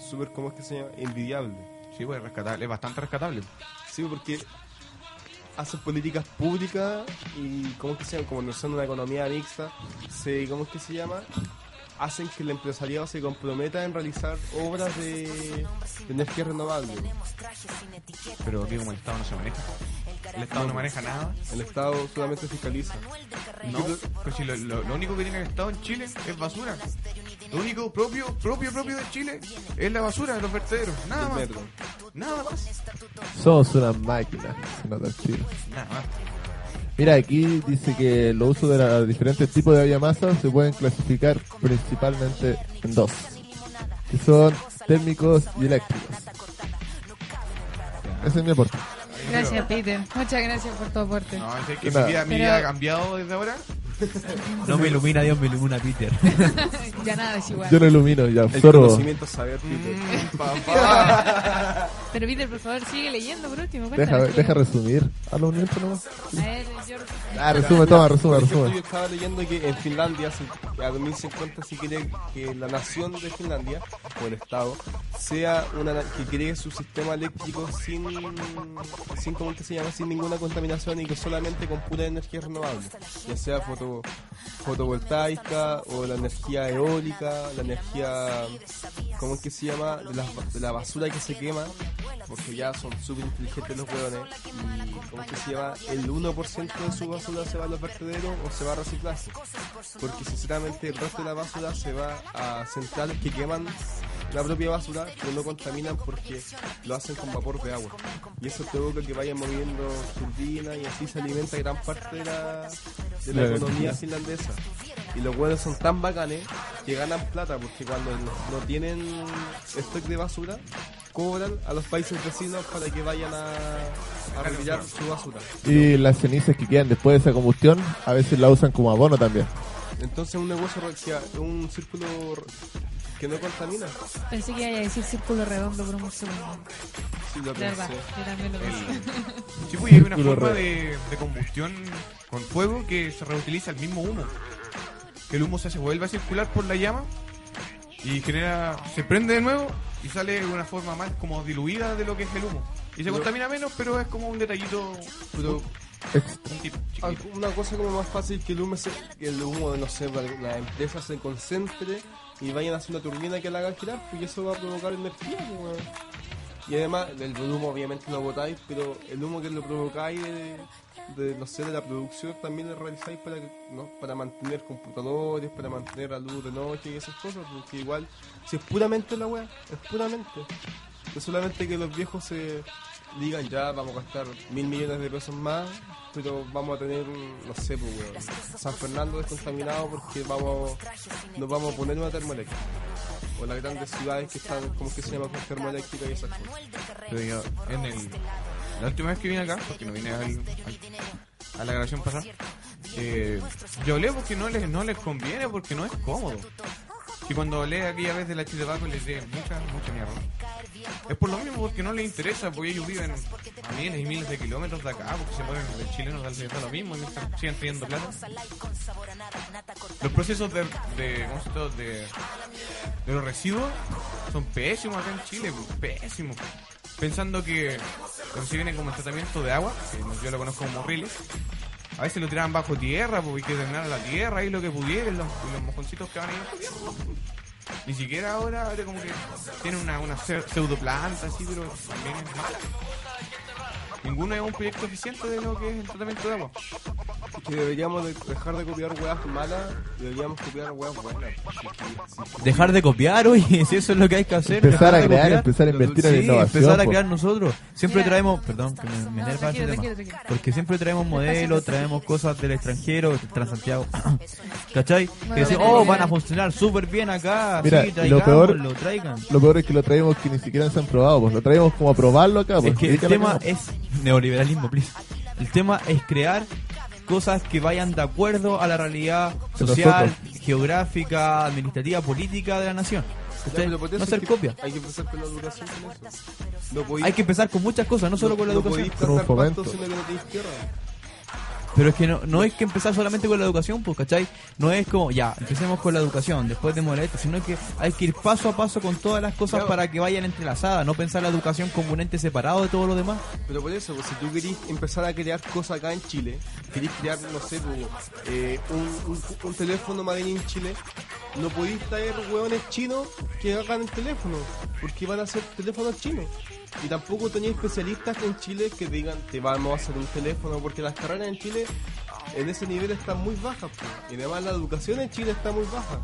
súper, ¿cómo es que se llama? Envidiable. Sí, pues rescatable, es bastante rescatable. Sí, porque hacen políticas públicas y, ¿cómo es que se llama? Como no son una economía mixta, se, ¿cómo es que se llama? Hacen que el empresariado se comprometa en realizar obras de, de energía renovable. Pero aquí como el Estado no se maneja. El Estado no maneja nada. El Estado solamente fiscaliza. No, pero si lo, lo- lo único que tiene el Estado en Chile es basura. Lo único propio, propio, propio de Chile es la basura, los vertederos. Nada más. Nada más. Somos una máquina. Nada más. Mira, aquí dice que los usos de los diferentes tipos de biomasa se pueden clasificar principalmente en dos, que son térmicos y eléctricos. Ese es mi aporte. Gracias, Peter. Muchas gracias por tu aporte. No, es que mi Nada. vida, mi Pero- vida ha cambiado desde ahora. No me ilumina Dios, me ilumina Peter. ya nada es igual. Yo lo ilumino, ya El absorbo. conocimiento es saber, Peter. Papá. (laughs) Pero Peter, por favor, sigue leyendo por último. Deja, cuéntanos. deja resumir a los miembros nomás. A ver, yo... Ah, resume, toma, resume, Por ejemplo, resume. Yo estaba leyendo que en Finlandia, se- a 2050, se quiere que la nación de Finlandia, o el Estado, sea una na- que cree su sistema eléctrico sin, sin ¿cómo que se llama? Sin ninguna contaminación y que solamente con pura energía renovable, ya sea foto, fotovoltaica o la energía eólica, la energía, ¿cómo es que se llama? De la, de la basura que se quema, porque ya son súper inteligentes los hueones y ¿cómo es que se llama? El 1% de su basura se va a los vertederos o se va a reciclarse. Porque sinceramente el resto de la basura se va a centrales que queman la propia basura, pero no contaminan porque lo hacen con vapor de agua. Y eso provoca que vayan moviendo turbinas y así se alimenta gran parte de la, de la Claro. Finlandesa. Y los huevos son tan bacanes que ganan plata porque cuando no, no tienen stock de basura, cobran a los países vecinos para que vayan a, a retirar su basura. Y las cenizas que quedan después de esa combustión, a veces la usan como abono también. Entonces un negocio un círculo que no contamina. Pensé que iba a decir círculo redondo por un segundo. Sí, lo verdad, pensé. yo también lo pensé. (laughs) Sí, pues y hay una forma de, de combustión con fuego que se reutiliza el mismo humo. Que el humo se, se vuelve a circular por la llama y genera, se prende de nuevo y sale de una forma más como diluida de lo que es el humo. Y se contamina menos, pero es como un detallito. Pero algo- una cosa como más fácil que el humo, se- que el humo no sé, la empresa se concentre y vayan haciendo una turbina que la haga girar, porque eso va a provocar energía. pues. Y además, el humo obviamente lo botáis, pero el humo que lo provocáis de, de, no sé, de la producción también lo realizáis para, ¿no? para mantener computadores, para mantener la luz de noche y esas cosas, porque igual, si es puramente la wea, es puramente. No solamente que los viejos se digan ya vamos a gastar mil millones de pesos más, pero vamos a tener, no sé, pues, San Fernando descontaminado porque vamos nos vamos a poner una termoeléctrica. O las grandes ciudades que están, ¿cómo que se llama? Con termoeléctrica y esas cosas. Pero yo, en el, la última vez que vine acá, porque no vine al- al- a la grabación pasada, eh, yo hablé porque no les, no les conviene, porque no es cómodo. Y cuando hablé aquella vez de la Chile les di mucha, mucha mierda. Es por lo mismo porque no les interesa, porque ellos viven a miles y miles de kilómetros de acá, porque se mueren los chilenos al da lo mismo y siguen teniendo plata. Los procesos de, de, de, de los residuos son pésimos acá en Chile, pésimos. Pensando que viene como tratamiento de agua, que yo lo conozco como riles, a veces lo tiraban bajo tierra, porque hay que drenar la tierra y lo que pudieran, los, los mojoncitos que van ahí. Ni siquiera ahora, ahora como que tiene una, una pse- pseudoplanta así, pero también es mala. Ninguno es un proyecto eficiente de lo que es el tratamiento de agua. que deberíamos de- dejar de copiar weas malas y deberíamos copiar weas buenas. Dejar de copiar, oye, (laughs) si eso es lo que hay que hacer. Empezar a crear, copiar. empezar a invertir en Sí, innovación, empezar a po. crear nosotros. Siempre Mira. traemos, perdón, que me, me enerva ese tranquilo, tema. tranquilo. Porque siempre traemos modelos, traemos cosas del extranjero, del Transantiago. (coughs) ¿Cachai? Bueno, Que decimos, oh, van a funcionar súper bien acá. Mira, sí, y lo peor, traigan. lo peor es que lo traemos que ni siquiera se han probado, pues lo traemos como a probarlo acá. Pues, Es que el tema es neoliberalismo, please. El tema es crear cosas que vayan de acuerdo a la realidad social, geográfica, administrativa, política de la nación. Eso No es hacer que copia. Hay que empezar con la educación con eso. No podéis- Hay que empezar con muchas cosas, no solo con la no educación. Con un plantar fomento. Pero es que no, no es que empezar solamente con la educación, pues, ¿cachai? No es como, ya, empecemos con la educación, después de esto, sino que hay que ir paso a paso con todas las cosas Claro. para que vayan entrelazadas, no pensar la educación como un ente separado de todo lo demás. Pero por eso, pues, si tú querís empezar a crear cosas acá en Chile, querís crear, no sé, pues, eh, un, un- un teléfono made in Chile, no podéis traer hueones chinos que hagan el teléfono, porque van a ser teléfonos chinos. Y tampoco tenéis especialistas en Chile que digan, te vamos a hacer un teléfono, porque las carreras en Chile en ese nivel están muy bajas, y además la educación en Chile está muy baja.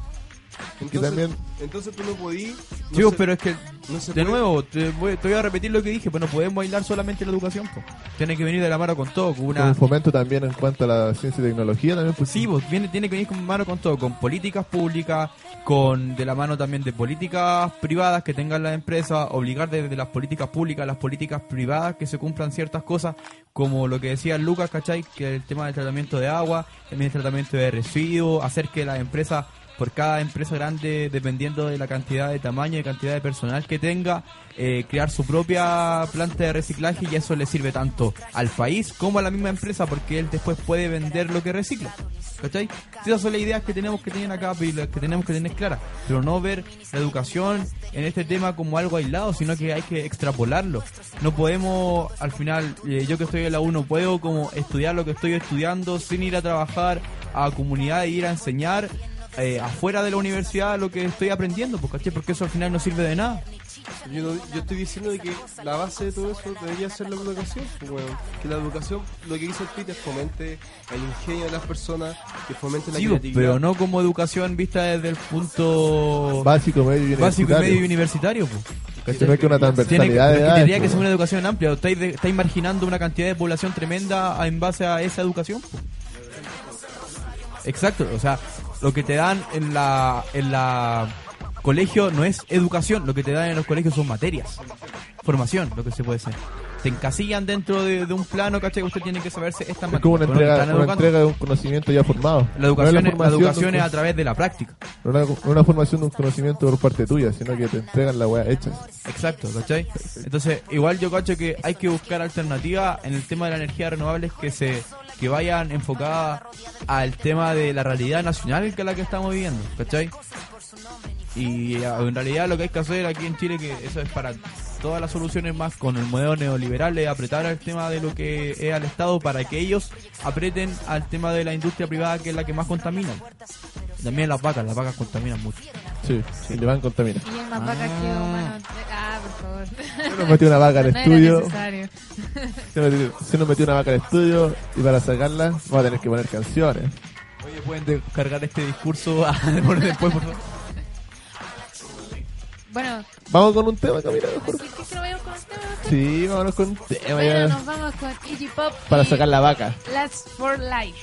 Entonces, también- entonces tú no podís... no se- pero es que, no de puede- nuevo, te voy, te voy a repetir lo que dije, pues no podemos bailar solamente la educación, pues. Tiene que venir de la mano con todo, con Con una... un fomento también en cuanto a la ciencia y tecnología también. Pues, Sí, pues viene, tiene que venir con mano con todo, con políticas públicas, con de la mano también de políticas privadas que tengan las empresas, obligar desde las políticas públicas a las políticas privadas que se cumplan ciertas cosas, como lo que decía Lucas, ¿cachai? Que el tema del tratamiento de agua, también el tratamiento de residuos, hacer que las empresas, por cada empresa grande, dependiendo de la cantidad de tamaño y cantidad de personal que tenga, eh, crear su propia planta de reciclaje y eso le sirve tanto al país como a la misma empresa porque él después puede vender lo que recicla. ¿Cachai? Esas son las ideas que tenemos que tener acá y las que tenemos que tener claras. Pero no ver la educación en este tema como algo aislado, sino que hay que extrapolarlo. No podemos, al final, eh, yo que estoy en la U, no puedo como estudiar lo que estoy estudiando sin ir a trabajar a comunidad e ir a enseñar eh, afuera de la universidad lo que estoy aprendiendo, pues, ¿cachai? Porque eso al final no sirve de nada. Yo, no- yo estoy diciendo de que la base de todo eso debería ser la educación. pues, weón. que la educación, lo que dice el Peter, fomente el ingenio de las personas, que fomente la Sí, pues, creatividad. pero no como educación vista desde el punto Básico, medio y básico y universitario. medio universitario. pues. Que no hay que una Tiene que, transversalidad de que edades, tendría que pues. ser una educación amplia. Estáis, de- estáis marginando una cantidad de población tremenda a- en base a esa educación. pues. Exacto, o sea, lo que te dan en la en la colegio no es educación, lo que te dan en los colegios son materias, formación, lo que se puede ser. Te encasillan dentro de, de un plano, ¿cachai? Usted tiene que saberse esta Es como una entrega, una de un conocimiento ya formado. La educación, No es, la formación educación es a través de la práctica. No una, no una formación de un conocimiento por parte tuya, sino que te entregan la weá hecha. Exacto, ¿cachai? Entonces, igual yo cacho que hay que buscar alternativas en el tema de la energía renovable que se que vayan enfocadas al tema de la realidad nacional que es la que estamos viviendo, ¿cachai? Y eh, en realidad lo que hay que hacer aquí en Chile, que eso es para todas las soluciones más con el modelo neoliberal, es apretar al tema de lo que es al Estado para que ellos aprieten al tema de la industria privada que es la que más contamina. También las vacas, las vacas contaminan mucho. Sí, sí, le van a contaminar. Y más vaca que humano. Ah, por favor. Se nos metió una vaca al No estudio. Se, metió- se nos metió una vaca al estudio y para sacarla vamos a tener que poner canciones. Oye, pueden descargar este discurso (laughs) a- por después, por favor. Bueno, Vamos con un tema, Camila, mejor. ¿qué, qué, que no vayamos con el tema? Sí, vámonos con un tema Bueno, nos vamos con Iggy Pop. para y sacar la vaca. Last for Life.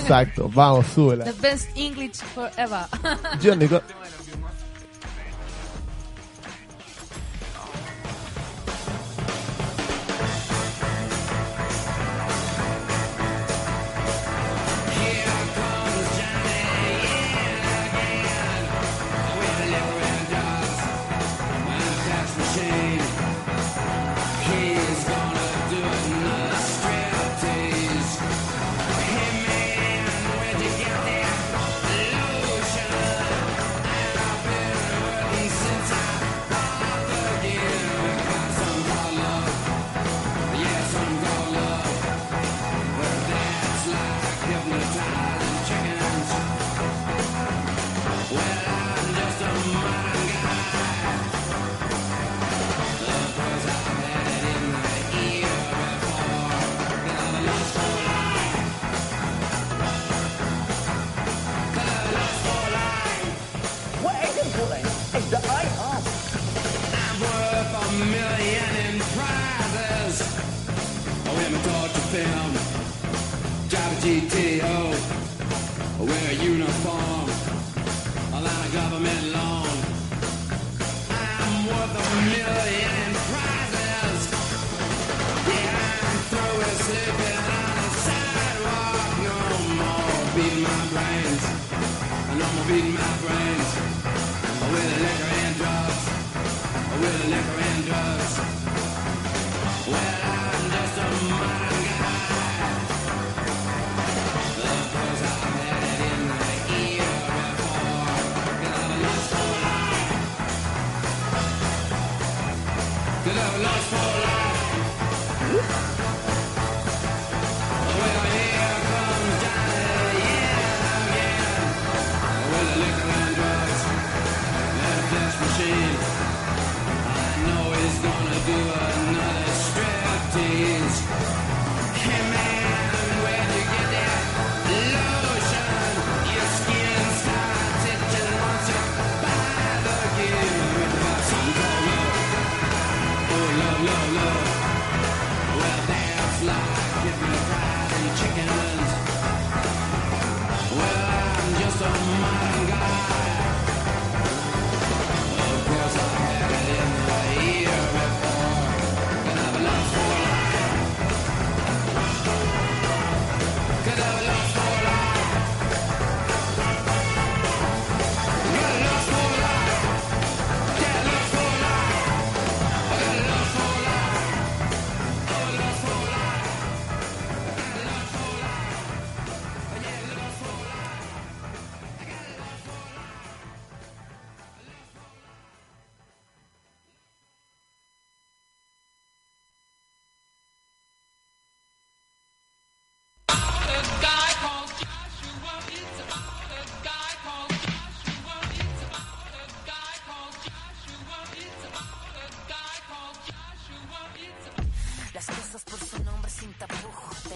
Exacto, vamos, súbela. The best English forever. Yo, Nico. (laughs) brains. And I'm gonna beat my brains. With a liquor and drugs. With a liquor and drugs. to another striptease.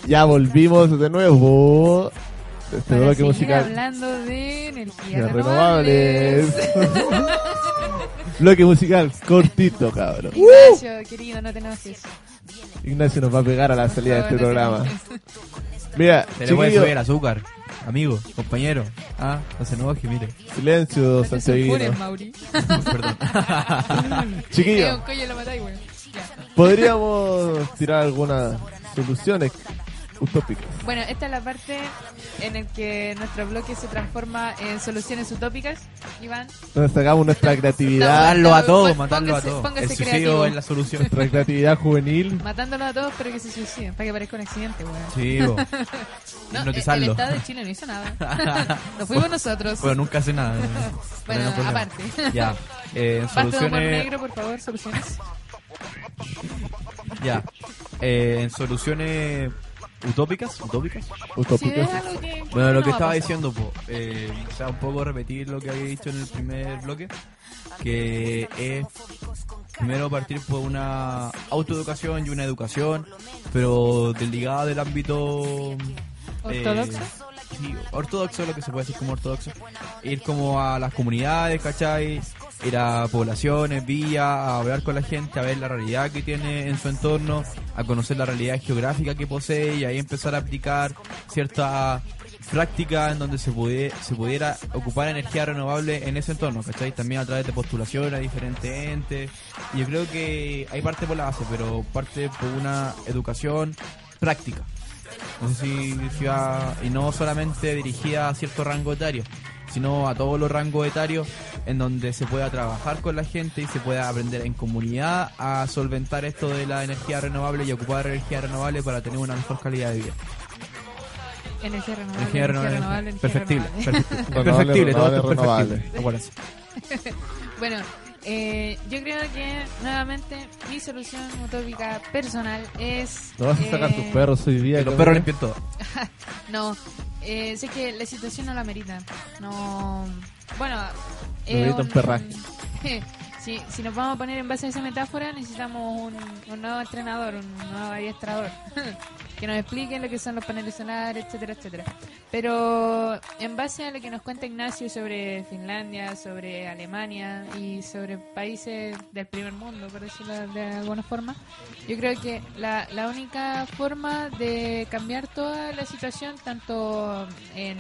Ya volvimos de nuevo. Este Para bloque musical. hablando de energías de renovables. renovables. (laughs) bloque musical cortito, cabrón. Ignacio, querido, no te enojes. Ignacio nos va a pegar a la salida de este No, programa. Mira, Se le puede subir el azúcar, amigo, compañero. Ah, no se enoje, mire. silencio, No Santiago. Mauri. (laughs) Perdón. (laughs) Chiquillo. Eh. Podríamos tirar algunas soluciones utópicas. Bueno, esta es la parte en el que nuestro bloque se transforma en soluciones utópicas, Iván. Donde sacamos nuestra creatividad, Matarlo a todos, Pon- matarlo a todos. El suicidio creativo. es la solución. nuestra creatividad juvenil. Matándolo a todos, pero que se suiciden, para que parezca un accidente, weón. Sí, bo. (laughs) No, el, Hipnotizarlo. el Estado de Chile no hizo nada. (laughs) Nos fuimos nosotros. Pero nunca hace nada. (laughs) Bueno, No aparte. Ya. Eh, soluciones. negro, por favor, soluciones. Ya. Eh, en soluciones utópicas. ¿Utópicas? Algo que- que Bueno, no lo va que a estaba pasar. diciendo, po, eh, o sea, un poco repetir lo que había dicho en el primer bloque, que es primero partir por una autoeducación y una educación, pero desligada del ámbito eh, ¿Ortodoxo? sí, ortodoxo, lo que se puede decir como ortodoxo, ir como a las comunidades, ¿cachai? Ir a poblaciones, villas, a hablar con la gente, a ver la realidad que tiene en su entorno, a conocer la realidad geográfica que posee y ahí empezar a aplicar ciertas prácticas en donde se, pudiera, se pudiera ocupar energía renovable en ese entorno, ¿cachai? También a través de postulaciones a diferentes entes. Yo creo que hay parte por la base, pero parte por una educación práctica. No sé si, si y no solamente dirigida a cierto rango etario, sino a todos los rangos etarios en donde se pueda trabajar con la gente y se pueda aprender en comunidad a solventar esto de la energía renovable y ocupar energía renovable para tener una mejor calidad de vida. Energía renovable. Energía renovable, energía perfectible, renovable. perfectible, Renovable, perfectible, todo renovable, esto es renovable. perfectible, (laughs) bueno, eh, yo creo que nuevamente mi solución utópica personal es. ¿No vas a sacar eh, tus perros hoy día? Que los perros limpien todo. (laughs) no, eh, sé que la situación no la merita. No. Bueno, No merita un perraje. (laughs) si, si nos vamos a poner en base a esa metáfora, necesitamos un, nuevo entrenador, un nuevo adiestrador. (laughs) que nos explique lo que son los paneles solares, etcétera, etcétera. Pero en base a lo que nos cuenta Ignacio sobre Finlandia, sobre Alemania y sobre países del primer mundo, por decirlo de alguna forma, yo creo que la, la única forma de cambiar toda la situación, tanto en,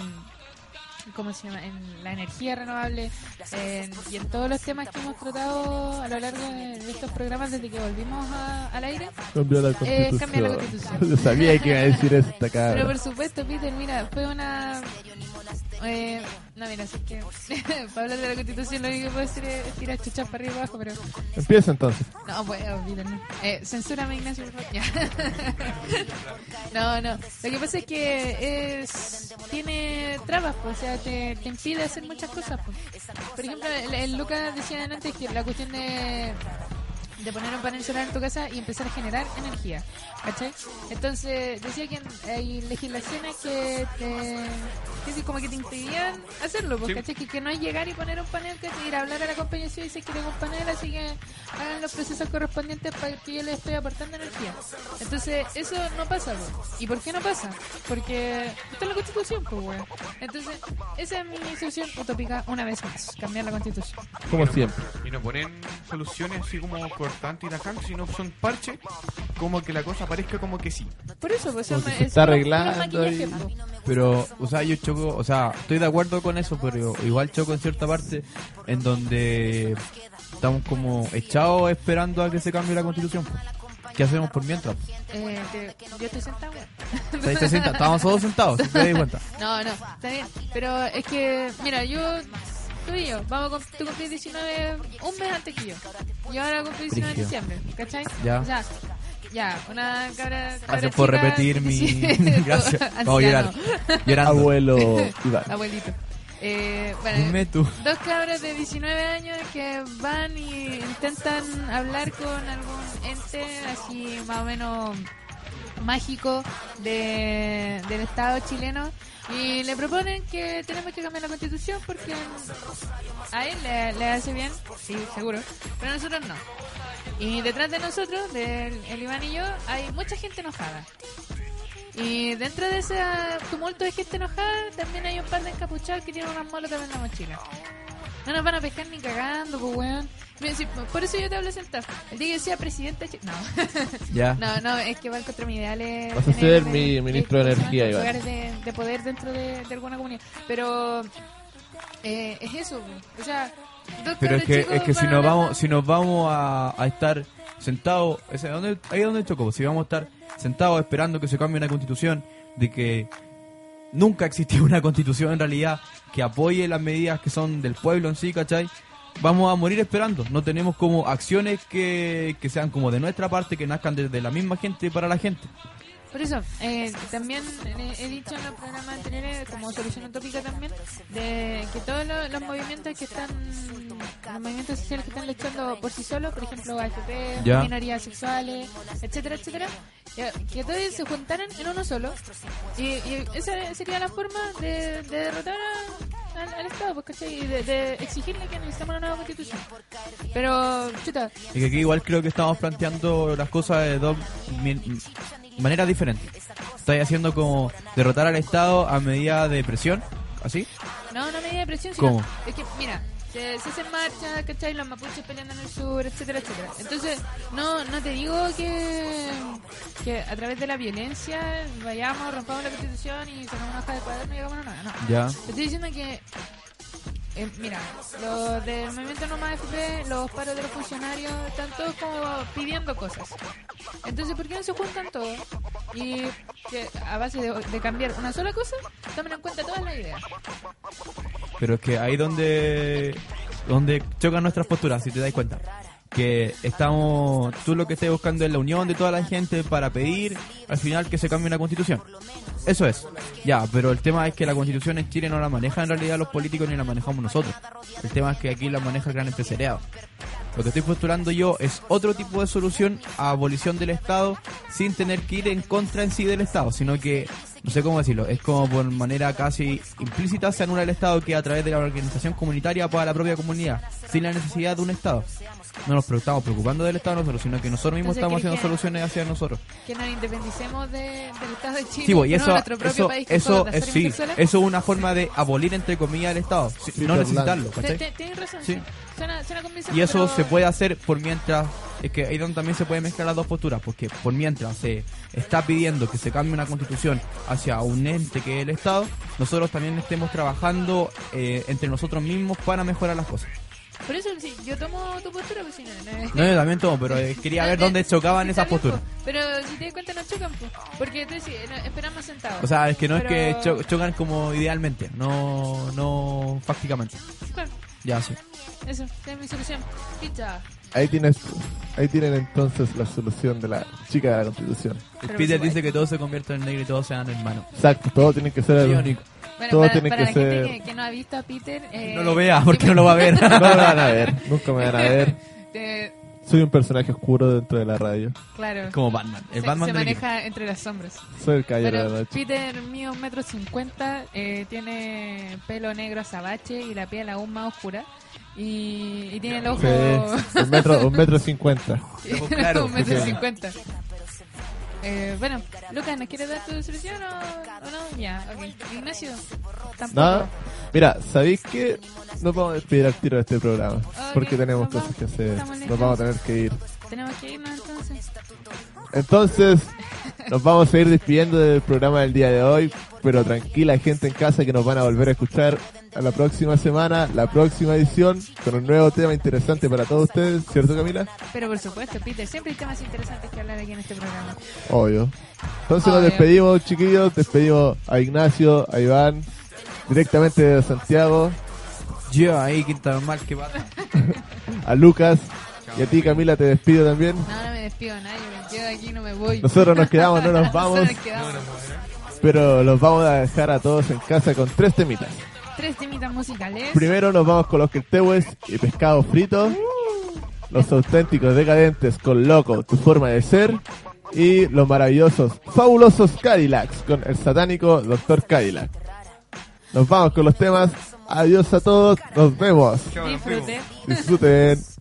¿cómo se llama? En la energía renovable en- y en todos los temas que hemos tratado a lo largo de, estos programas desde que volvimos a- al aire. Cambió la eh, constitución. cambia la constitución. (laughs) Yo sabía que iba a decir esta Pero cara. por supuesto, Peter, mira, fue una... Eh, no, mira, así que (laughs) para hablar de la constitución lo único que puedo hacer es tirar chuchas para arriba y abajo, pero... Empieza entonces. No, Peter, no. Eh, censúrame, Ignacio, por favor. Ya. (laughs) no, no. Lo que pasa es que es tiene trabas, pues, o sea, te, te impide hacer muchas cosas. Pues. Por ejemplo, el, el Lucas decía antes que la cuestión de de poner un panel solar en tu casa y empezar a generar energía, ¿cachai? Entonces decía que hay legislaciones que te que sí, como que te impedían hacerlo, pues, Sí. ¿cachai? Que, que no es llegar y poner un panel, que ir a hablar a la compañía y decir que tengo un panel, así que hagan los procesos correspondientes para que yo les estoy aportando energía. Entonces eso no pasa, pues. ¿Y por qué no pasa? Porque está en la constitución, pues. Entonces esa es mi solución utópica una vez más, cambiar la constitución. Como siempre. Y no ponen soluciones así como cortantes y tajantes, sino son parches, como que la cosa parezca como que sí. Por eso, pues Como que se está arreglando y- po. Pero, o sea, yo choco, o sea, estoy de acuerdo con eso, pero igual choco en cierta parte en donde estamos como echados esperando a que se cambie la constitución. pues. ¿Qué hacemos por mientras? Eh, te- yo estoy sentado. Estábamos todos sentados, si te das cuenta. (laughs) No, no, está bien. Pero es que, mira, yo, tú y yo, vamos a tú cumplís 19 un mes antes que yo. Y ahora cumplí 19 en diciembre, ¿cachai? Ya. O sea, ya, una cabra. Gracias por repetir (laughs) mi... (laughs) (laughs) Gracias. Vamos a llorar. Llorando. Abuelo Iván. Abuelito. Eh, bueno, Dime tú. Dos cabras de 19 años que van y intentan hablar con algún ente así más o menos mágico de, del Estado chileno y le proponen que tenemos que cambiar la constitución porque a él le, hace bien, sí, seguro, pero nosotros no. Y detrás de nosotros, del el Iván y yo, hay mucha gente enojada. Y dentro de ese tumulto de gente enojada, también hay un par de encapuchados que tienen unas molotov en la mochila. No nos van a pescar ni cagando, pues weón. Por eso yo te hablo sentado. El día que yo sea presidente... No. Ya. (laughs) No, no, es que va contra mi ideales. Vas a ser mi ministro de energía, Iván. Lugares de, de poder dentro de, de alguna comunidad. Pero eh, es eso, o sea... Pero es que, es que si nos vamos, si nos vamos a, a estar sentados, ese, ¿dónde, ahí es donde choco, si vamos a estar sentados esperando que se cambie una constitución, de que nunca existió una constitución en realidad que apoye las medidas que son del pueblo en sí, ¿cachai? Vamos a morir esperando, no tenemos como acciones que, que sean como de nuestra parte, que nazcan desde la misma gente para la gente. Por eso, eh, también he, dicho en los programas anteriores, como solución utópica también, de que todos los, los movimientos que están, los movimientos sociales que están luchando por sí solos, por ejemplo, AFP, Ya. minorías sexuales, etcétera, etcétera, que todos se juntaran en uno solo. Y, y esa sería la forma de, de derrotar a- al, al Estado, pues. Y de, de exigirle que necesitamos una nueva constitución. Pero, chuta, Y que aquí igual creo que estamos planteando las cosas de dos mi- maneras diferentes. Estáis haciendo como derrotar al Estado a medida de presión, ¿así? No, no medida de presión, sino ¿Cómo? es que, mira, se, se hacen marchas, ¿cachai? Los mapuches peleando en el sur, etcétera, etcétera. Entonces, no, no te digo que, que a través de la violencia vayamos, rompamos la constitución y sacamos una hoja de cuaderno y hagamos nada, no. Ya. Te estoy diciendo que, eh, mira, los del movimiento No Más FP, los paros de los funcionarios, están todos como pidiendo cosas. Entonces, ¿por qué no se juntan todos? Y que a base de, de cambiar una sola cosa, tomen en cuenta todas las ideas. Pero es que ahí donde donde chocan nuestras posturas, si te das cuenta. Que estamos, tú lo que estás buscando es la unión de toda la gente para pedir al final que se cambie una constitución. Eso es. Ya, pero el tema es que la constitución en Chile no la manejan en realidad los políticos ni la manejamos nosotros. El tema es que aquí la maneja el gran empresariado. Lo que estoy postulando yo es otro tipo de solución a abolición del Estado sin tener que ir en contra en sí del Estado, sino que, no sé cómo decirlo, es como por manera casi implícita se anula el Estado que a través de la organización comunitaria para la propia comunidad, sin la necesidad de un Estado. No nos estamos preocupando del Estado nosotros, sino que nosotros mismos Entonces, estamos ¿quieres haciendo que- soluciones hacia nosotros. que nos independicemos de, del Estado de Chile. Sí, pues, y no eso, nuestro propio eso, país eso es, las sí, eso es una forma de abolir entre comillas el Estado, sí, no necesitarlo, Tienes razón, Sí. Suena, suena convincente, Y eso pero- se puede hacer por mientras es que ahí donde también se puede mezclar las dos posturas, porque por mientras se está pidiendo que se cambie una constitución hacia un ente que es el Estado, nosotros también estemos trabajando eh, entre nosotros mismos para mejorar las cosas. Por eso, sí, yo tomo tu postura, pues si no, no, No, yo también tomo, pero eh, quería ver dónde chocaban esas posturas. Pero si te das cuenta, no chocan, pues. Porque tú decís, no, esperamos sentados. O sea, es que no Pero- es que cho- chocan como idealmente, no, no fácticamente. Claro, Ya, sí. eso, esa es mi solución. Pizza. Ahí tienes, ahí tienen entonces la solución de la chica de la constitución. El Peter dice que todos se convierten en negro y todos sean hermanos. Exacto, todo tiene que ser Biónico. Bueno, todo para, tiene para que la ser gente que, que no ha visto a Peter... Eh, No lo vea, porque no lo va a ver. (laughs) no me van a ver, nunca me van a ver. (laughs) te- Soy un personaje oscuro dentro de la radio. claro. Como Batman. El se, Batman se maneja entre las sombras. Soy el caballero de la noche. Peter mío un metro cincuenta, eh, tiene pelo negro azabache y la piel aún más oscura. Y, y tiene el ojo... Sí, un metro, un metro cincuenta. (laughs) un metro cincuenta. Eh, bueno, Lucas, ¿nos quieres dar tu solución o, o no? Ya, ok. Ignacio, tampoco. Nada. Mira, ¿sabéis que nos vamos a despedir al tiro de este programa? Porque tenemos cosas que hacer. Nos vamos a tener que ir. Tenemos que irnos entonces. Entonces, nos vamos a ir despidiendo del programa del día de hoy. Pero tranquila, gente en casa, que nos van a volver a escuchar a la próxima semana, la próxima edición, con un nuevo tema interesante para todos ustedes, ¿cierto, Camila? Pero por supuesto, Peter, siempre hay temas interesantes que hablar aquí en este programa. Obvio. Entonces nos Obvio. despedimos, chiquillos. Despedimos a Ignacio, a Iván, directamente de Santiago, Yo ahí, quinta normal, que va. (laughs) a Lucas. Y a ti, Camila, te despido también. No, no me despido a nadie, me quedo aquí, no me voy. Nosotros nos quedamos, no nos (laughs) Nosotros vamos. nos quedamos. Pero los vamos a dejar a todos en casa con tres temitas. Tres temitas musicales. Primero nos vamos con los quiltehues y pescado frito. Los auténticos decadentes con Loco, tu forma de ser. Y los maravillosos, fabulosos Cadillacs con el satánico Dr. Cadillac. Nos vamos con los temas. Adiós a todos. Nos vemos. Disfrute. Disfruten.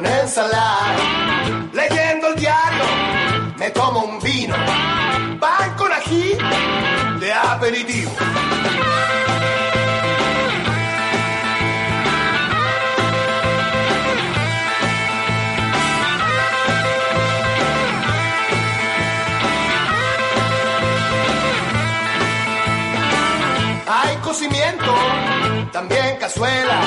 Con ensalada. Leyendo el diario me tomo un vino, pan con ají de aperitivo. Hay cocimiento, también cazuela.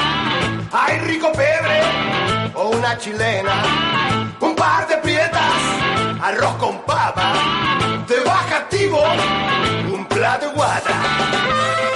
Hay rico pebre o una chilena. Un par de prietas, arroz con papa. De baja activo, un plato de guata.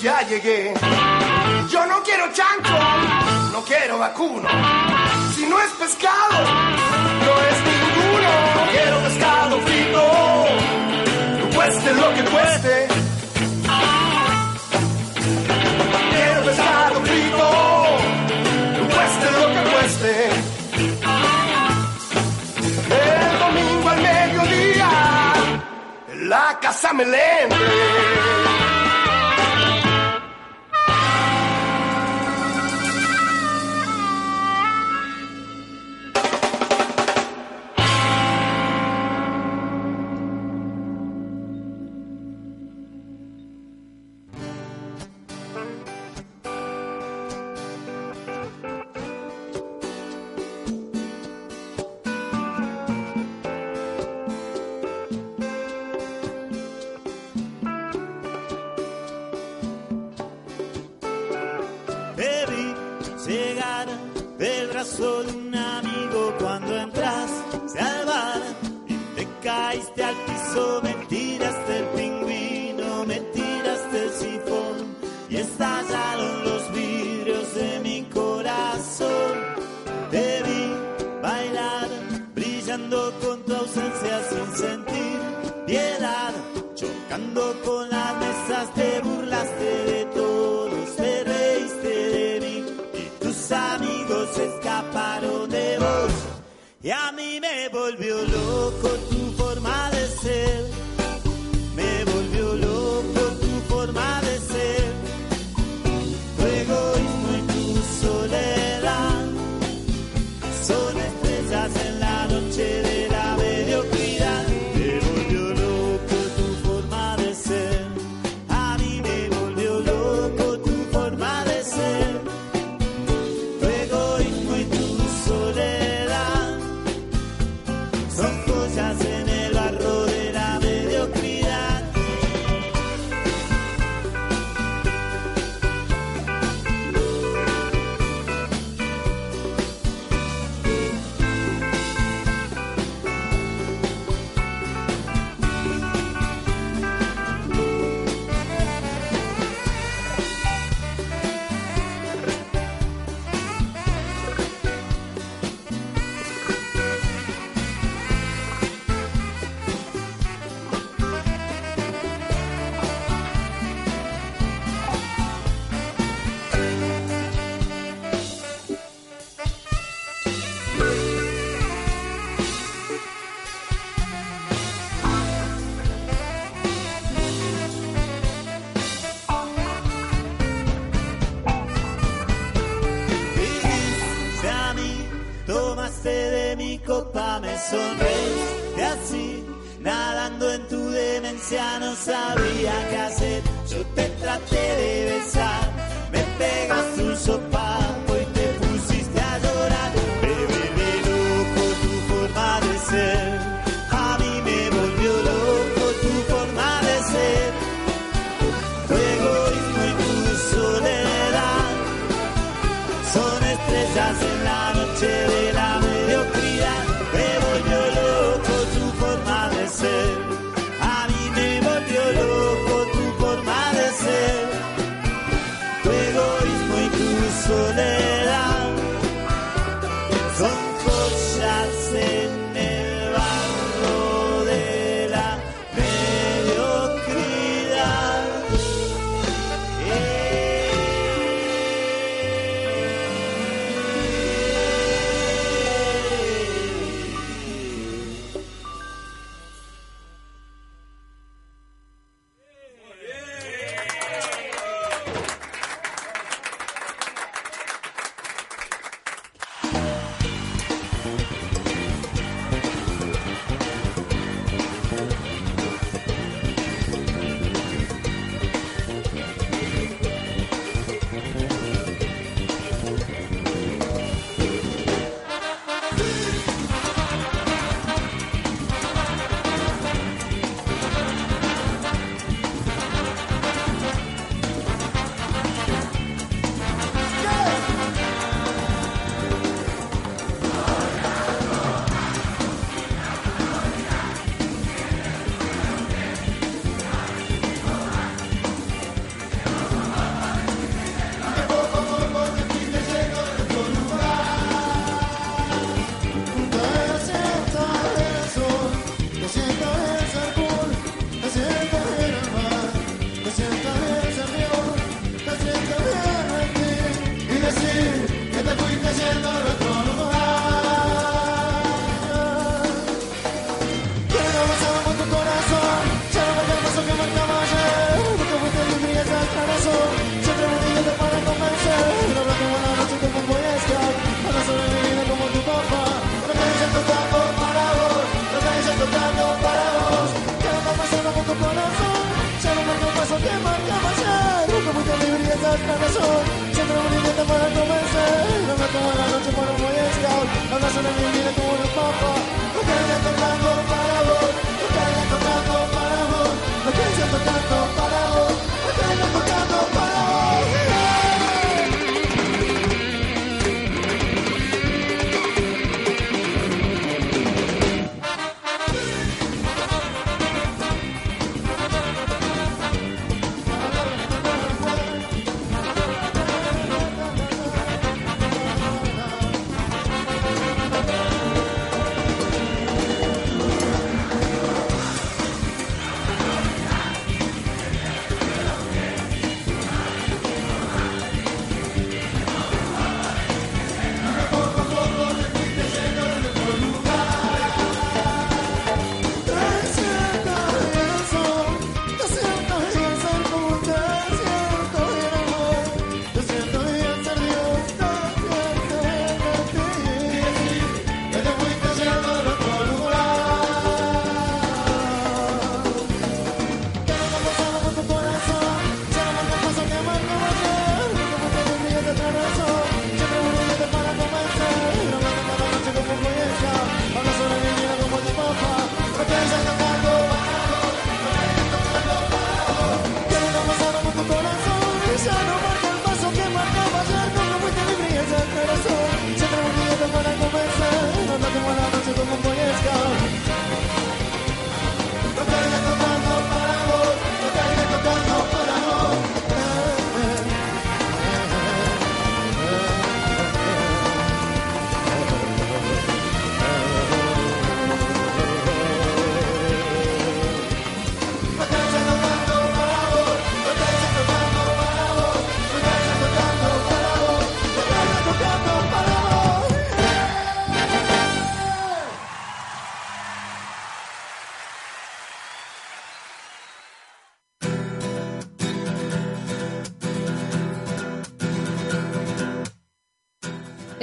ya llegué. Yo no quiero chancho, no quiero vacuno. Si no es pescado, no es ninguno. No quiero pescado frito, no cueste lo que cueste. Quiero pescado frito, no cueste lo que cueste. El domingo al mediodía, la casa me lente.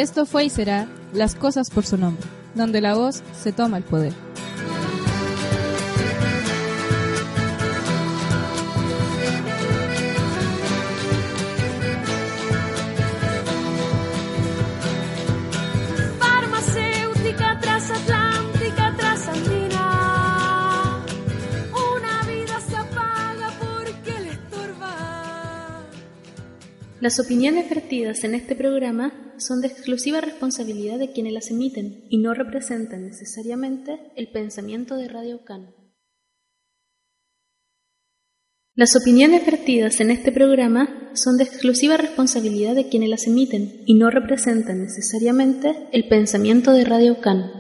Esto fue y será Las cosas por su nombre, donde la voz se toma el poder. Farmacéutica transatlántica trasandina. Una vida se apaga porque le estorba. Las opiniones vertidas en este programa son de exclusiva responsabilidad de quienes las emiten y no representan necesariamente el pensamiento de Radio Can. Las opiniones vertidas en este programa son de exclusiva responsabilidad de quienes las emiten y no representan necesariamente el pensamiento de Radio Can.